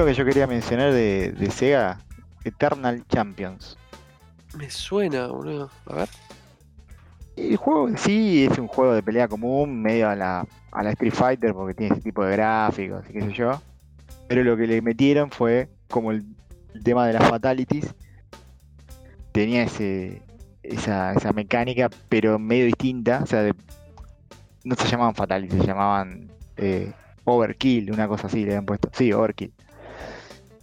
S3: Uno que yo quería mencionar de, de Sega, Eternal Champions.
S2: Me suena, boludo. A ver.
S3: El juego en sí es un juego de pelea común, medio a la, a la Street Fighter, porque tiene ese tipo de gráficos y qué sé yo. Pero lo que le metieron fue como el, el tema de las fatalities. Tenía ese, esa, esa mecánica, pero medio distinta. O sea, de- no se llamaban fatalities, se llamaban eh, overkill, una cosa así le habían puesto. Sí, overkill.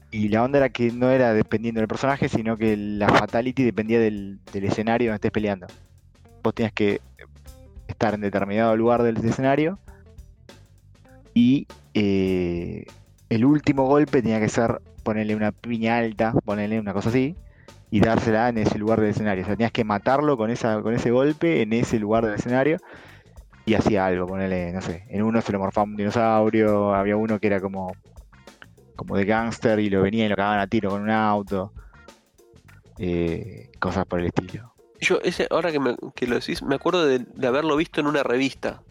S3: Y la onda era que no era dependiendo del personaje, sino que la fatality dependía del, del escenario donde estés peleando vos tenías que estar en determinado lugar del escenario y eh, el último golpe tenía que ser ponerle una piña alta, ponerle una cosa así y dársela en ese lugar del escenario. O sea, tenías que matarlo con esa con ese golpe en ese lugar del escenario y hacía algo, ponerle, no sé, en uno se lo morfaba un dinosaurio, había uno que era como como de gángster y lo venía y lo cagaban a tiro con un auto. eh, cosas por el estilo.
S2: Yo, ese, ahora que, me- que lo decís, me acuerdo de, de haberlo visto en una revista.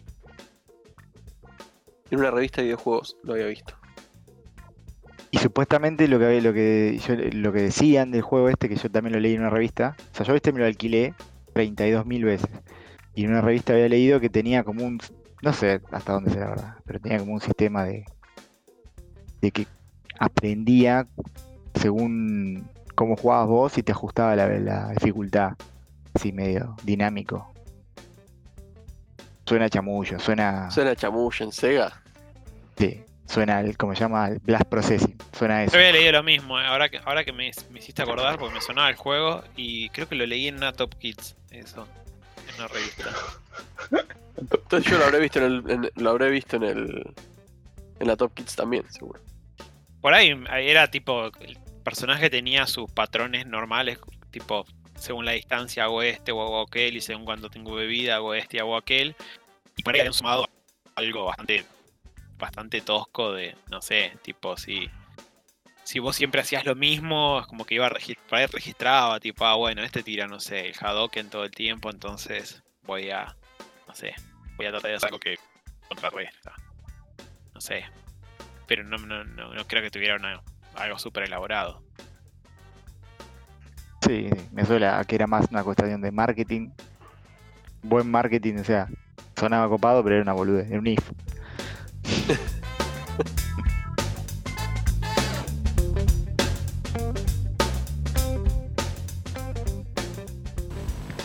S2: En una revista de videojuegos lo había visto.
S3: Y supuestamente lo que lo que yo- lo que decían del juego este, que yo también lo leí en una revista, o sea, yo este me lo alquilé 32.000 veces. Y en una revista había leído que tenía como un, no sé hasta dónde será la verdad, pero tenía como un sistema de, de que aprendía según cómo jugabas vos y te ajustaba la, la dificultad, así medio dinámico. Suena chamullo, suena,
S2: Suena chamulla en Sega.
S3: sí, suena, el, como se llama, el blast processing, suena eso.
S7: Yo había leído lo mismo, eh, ahora que, ahora que me, me hiciste acordar, porque me sonaba el juego y creo que lo leí en una Top Kids, eso, en una revista.
S2: Entonces yo lo habré visto en el, en- lo habré visto en el en la Top Kids también, seguro.
S7: Por ahí era tipo, el personaje tenía sus patrones normales, tipo, según la distancia hago este o hago aquel, y según cuando tengo bebida hago este y hago aquel. Y por ahí sumado algo bastante, bastante tosco de, no sé, tipo, si, si vos siempre hacías lo mismo, es como que iba a registrar, registraba, tipo, ah, bueno, este tira, no sé, el Hadoken todo el tiempo, entonces voy a, no sé, voy a tratar de hacer algo que contrarresta. No sé. Pero no, no, no, no creo que tuviera una- algo súper elaborado.
S3: Sí, me suena a que era más una cuestión de marketing. Buen marketing, o sea, sonaba copado, pero era una boludez, era un if.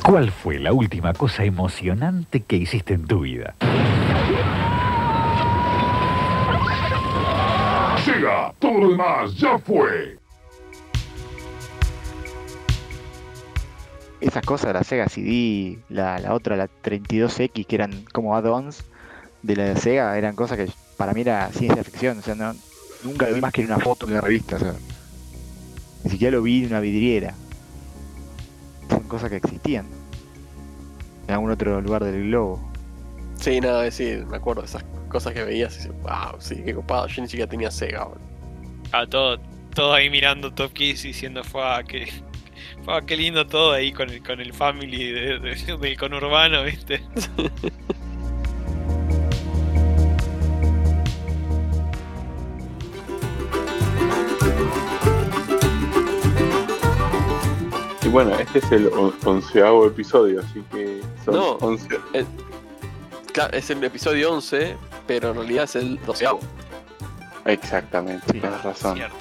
S8: ¿Cuál fue la última cosa emocionante que hiciste en tu vida?
S9: Todo lo demás ya fue.
S3: Esas cosas, la Sega CD, la, la otra, la 32X, que eran como add-ons de la de Sega, eran cosas que para mí era ciencia ficción, o sea, no, nunca lo vi más que en una foto en una revista, o sea, Ni siquiera lo vi en una vidriera. Son cosas que existían. En algún otro lugar del globo.
S2: Sí, nada, sí, me acuerdo de esas cosas que veías y dices, wow, sí, qué copado. Yo ni siquiera tenía Sega, boludo.
S4: Ah, todo, todo ahí mirando Top Kiss y diciendo, fue que fue qué lindo todo ahí con el, con el family de- de- del conurbano, ¿viste?
S1: Y bueno, este es el on- onceavo episodio, así que son
S2: No.
S1: 11.
S2: Claro, es el episodio 11, pero en realidad es el doceavo.
S1: Exactamente,
S3: Sí,
S1: tienes razón.
S4: Cierto.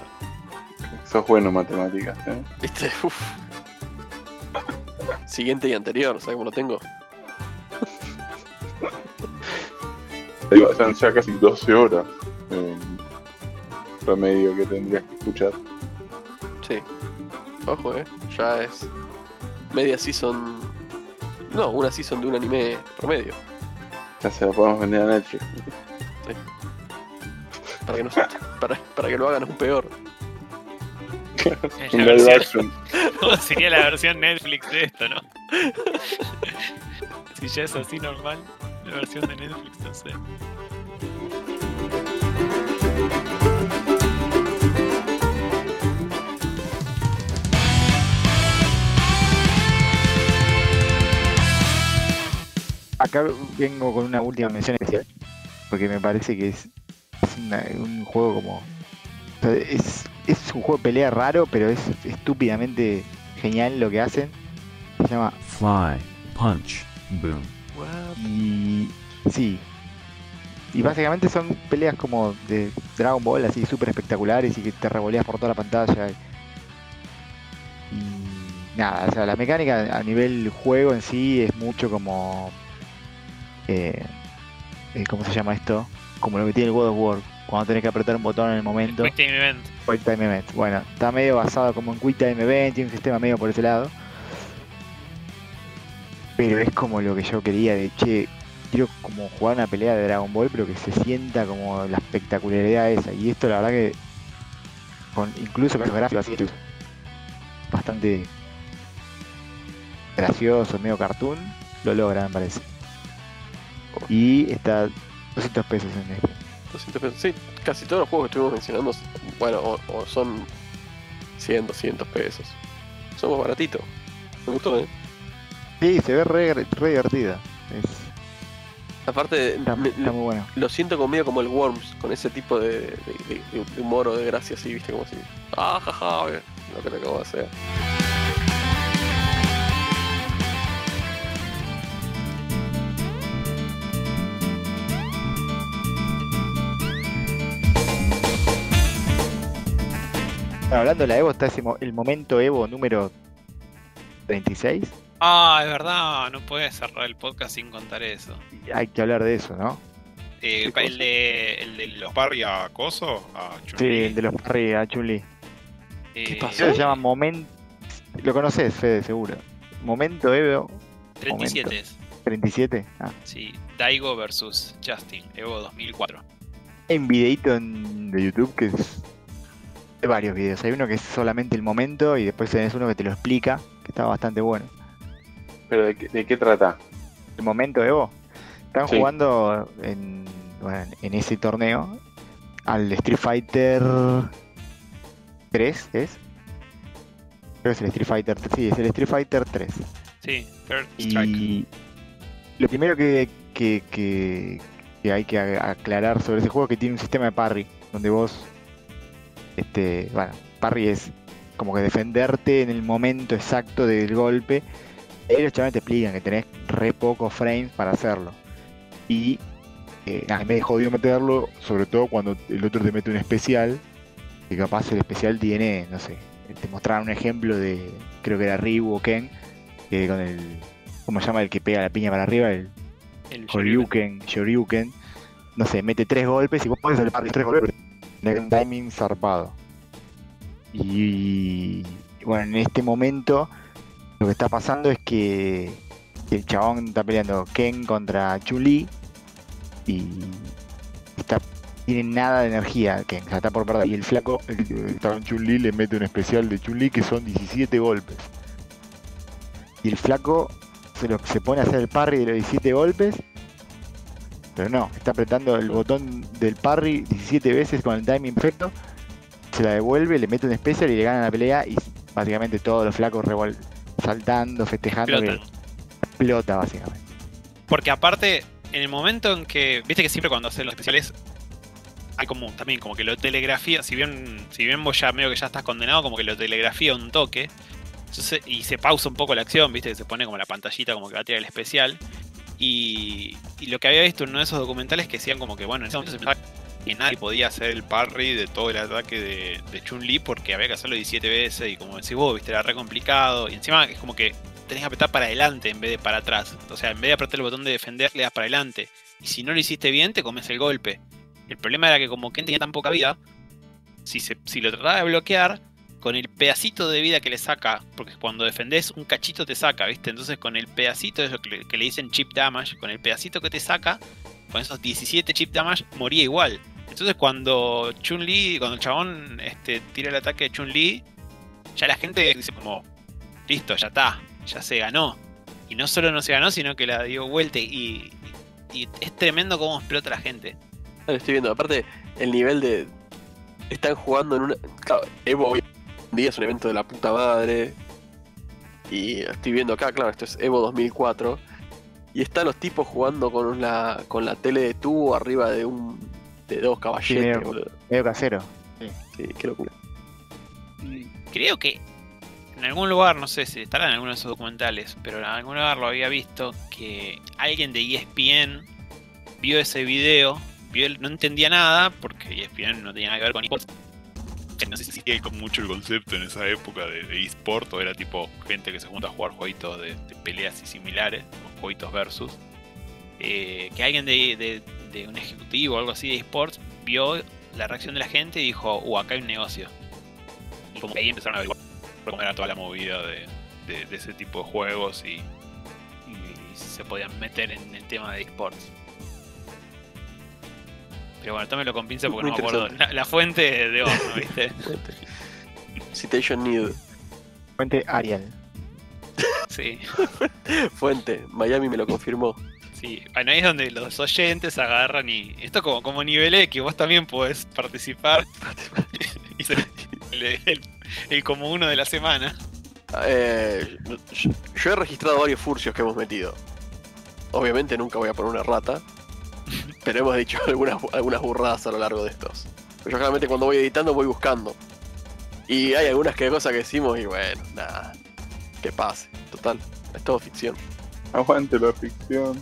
S1: Sos bueno en matemáticas, ¿eh?
S2: ¿Viste? Uf. Siguiente y anterior, ¿sabes cómo lo tengo?
S1: Son ya casi 12 horas en promedio que tendrías que escuchar.
S2: Sí. Ojo, eh. Ya es media season. No, una season de un anime promedio.
S1: Ya se lo podemos vender a Netflix.
S2: Para que, no, para, para que lo hagan aún peor.
S4: Es
S1: Un
S4: la
S1: live
S4: versión-
S1: action.
S4: ¿Cómo sería la versión Netflix de esto, no? si ya es así normal, la versión de Netflix, no sé.
S3: Acá vengo con una última mención especial. Porque me parece que es, es una- un juego como. es, es un juego de pelea raro, pero es estúpidamente genial lo que hacen. Se llama
S5: Fly, punch, boom.
S3: Y sí. Y básicamente son peleas como de Dragon Ball, así súper espectaculares y que te revoleas por toda la pantalla. Y nada, o sea, la mecánica a nivel juego en sí es mucho como. eh, eh, ¿Cómo se llama esto? Como lo que tiene el God of War, cuando tenés que apretar un botón en el momento.
S4: Quick Time Event.
S3: Quick Time Event. Bueno, está medio basado como en Quick Time Event, tiene un sistema medio por ese lado. Pero es como lo que yo quería de che, quiero como jugar una pelea de Dragon Ball, pero que se sienta como la espectacularidad esa. Y esto la verdad que con incluso con los gráficos así bastante gracioso, medio cartoon, lo logran me parece. Y está 200 pesos en este.
S2: 200 pesos. Sí, casi todos los juegos que estuvimos mencionando, bueno, o, o son 100, 200 pesos. Somos baratitos. Me gustó, ¿eh?
S3: Sí, se ve re, re divertida. Es,
S2: Aparte,
S3: está,
S2: me-
S3: está muy bueno.
S2: lo siento conmigo como el Worms, con ese tipo de, de- de- de humor o de gracia así, viste, como así. Ah, jaja, ve, lo que te acabo de hacer.
S3: Bueno, hablando de la Evo, está ese mo- el momento Evo número 36.
S4: Ah, es verdad, no puedes cerrar el podcast sin contar eso.
S3: Y Hay que hablar de eso, ¿no?
S4: Eh,
S2: ¿Qué
S4: el, de, el de los
S7: Parry a Coso, a
S3: Sí,
S7: Chun-Li.
S3: el de los Parry a Chun-Li.
S4: eh,
S2: pasó?
S3: Eso se llama Momento. Lo conoces, Fede, seguro. Momento Evo
S4: 37 es.
S3: 37. Ah.
S4: Sí, Daigo versus Justin, Evo 2004.
S3: Hay un videito en- de YouTube que es. Varios videos. Hay uno que es solamente el momento y después tenés uno que te lo explica, que está bastante bueno.
S1: ¿Pero de qué, de qué trata?
S3: El momento Evo. Están
S1: Sí.
S3: jugando en, bueno, en ese torneo al Street Fighter 3, ¿es? Creo que es el Street Fighter, sí, es el Street Fighter 3.
S4: Sí, Third Strike.
S3: Y lo primero que, que- que- que hay que a- aclarar sobre ese juego es que tiene un sistema de parry, donde vos, este, bueno, parry es como que defenderte en el momento exacto del golpe. Y ahí los chavales te explican que tenés re pocos frames para hacerlo. Y eh, nada, me jodido meterlo, sobre todo cuando el otro te mete un especial, que capaz el especial tiene, no sé, te mostraron un ejemplo de, creo que era Ryu o Ken, que con el, ¿cómo se llama? El que pega la piña para arriba, el
S4: El
S3: Shoryuken, no sé, mete tres golpes y vos podés hacer tres golpes, tenés un timing zarpado. Y, bueno, en este momento lo que está pasando es que el chabón está peleando Ken contra Chun-Li y está tiene nada de energía, que ya está por perder. Y el flaco, el con Chun-Li, le mete un especial de Chun-Li que son 17 golpes. Y el flaco se, lo, se pone a hacer el parry de los 17 golpes. Pero no, está apretando el botón del parry 17 veces con el timing perfecto. Se la devuelve, le mete un especial y le gana la pelea. Y básicamente todos los flacos revol- saltando, festejando.
S4: Explotan.
S3: explota básicamente.
S4: Porque aparte, en el momento en que. Viste que siempre cuando hacen los especiales. Hay como también como que lo telegrafía. Si bien, si bien vos ya medio que ya estás condenado, como que lo telegrafía un toque. Entonces, y se pausa un poco la acción, viste, que se pone como la pantallita como que va a tirar el especial. Y, lo que había visto en uno de esos documentales que decían como que, bueno, en ese momento se pensaba que nadie podía hacer el parry de todo el ataque de, de Chun-Li porque había que hacerlo 17 veces y como decís vos, viste, era re complicado. Y encima es como que tenés que apretar para adelante en vez de para atrás. O sea, en vez de apretar el botón de defender, le das para adelante. Y si no lo hiciste bien, te comes el golpe. El problema era que como Ken tenía tan poca vida, si, se, si lo trataba de bloquear, con el pedacito de vida que le saca, porque cuando defendés un cachito te saca, ¿viste? Entonces con el pedacito, eso que le, que le dicen chip damage, con el pedacito que te saca, con esos 17 chip damage, moría igual. Entonces cuando Chun-Li, cuando el chabón este, tira el ataque de Chun-Li, ya la gente dice como, listo, ya está, ya se ganó. Y no solo no se ganó, sino que la dio vuelta y, y es tremendo cómo explota la gente.
S2: Lo estoy viendo. Aparte, el nivel de. Están jugando en una. Claro, Evo día es un evento de la puta madre. Y estoy viendo acá, claro, esto es Evo 2004. Y están los tipos jugando con la, con la tele de tubo arriba de un. de dos caballetes,
S3: medio-
S2: boludo.
S3: Medio casero.
S2: Sí, qué locura.
S4: Creo que en algún lugar, no sé si estará en alguno de esos documentales, pero en algún lugar lo había visto que alguien de ESPN vio ese video, vio el- no entendía nada porque ESPN no tenía nada que ver con esports.
S7: No sé si existía como mucho el concepto en esa época de, eSport o era tipo gente que se junta a jugar jueguitos de, peleas y similares, o jueguitos versus.
S4: eh, que alguien de, un ejecutivo o algo así de esports vio la reacción de la gente y dijo, uh, acá hay un negocio. Y como ahí empezaron a averiguar
S7: Cómo era toda la movida de, ese tipo de juegos y
S4: se podían meter en el tema de esports. Pero bueno, tómelo con pinza porque
S2: Muy
S4: no me acuerdo. La, la fuente de horno, ¿viste?
S2: Citation Need.
S3: Fuente Arial.
S4: Sí,
S2: Fuente. Miami me lo confirmó.
S4: sí. Bueno, ahí es donde los oyentes agarran y. Esto como, como nivel X, vos también podés participar. y ser el, el- el como uno de la semana.
S2: Eh, yo, yo he registrado varios furcios que hemos metido. Obviamente nunca voy a poner una rata. Pero hemos dicho algunas, algunas burradas a lo largo de estos. Yo generalmente cuando voy editando voy buscando. Y hay algunas que cosas que decimos y bueno, nada. Que pase. Total. Es todo ficción.
S1: Aguante la ficción.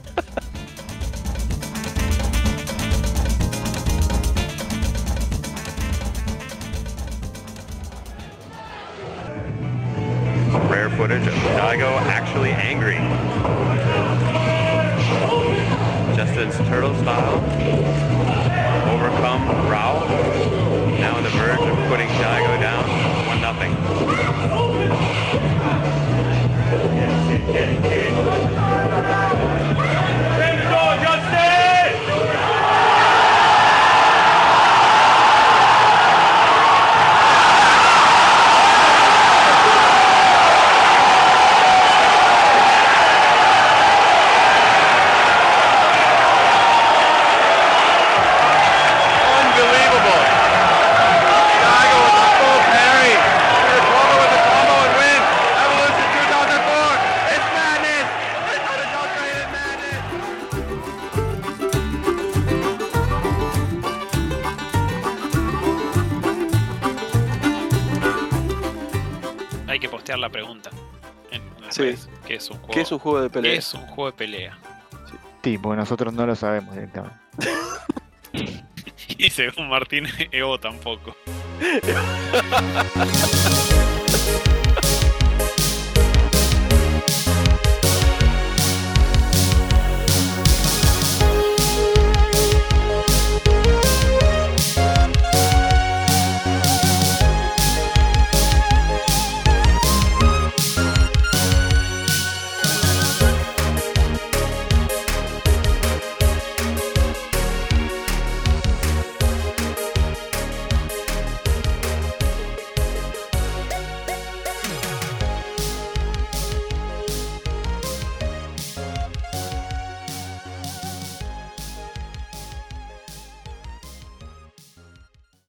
S4: Es un juego?
S2: ¿Qué es un juego de
S4: ¿Qué
S2: pelea?
S4: es un juego de pelea?
S3: Sí, porque nosotros no lo sabemos directamente.
S4: Y según Martín, Evo tampoco.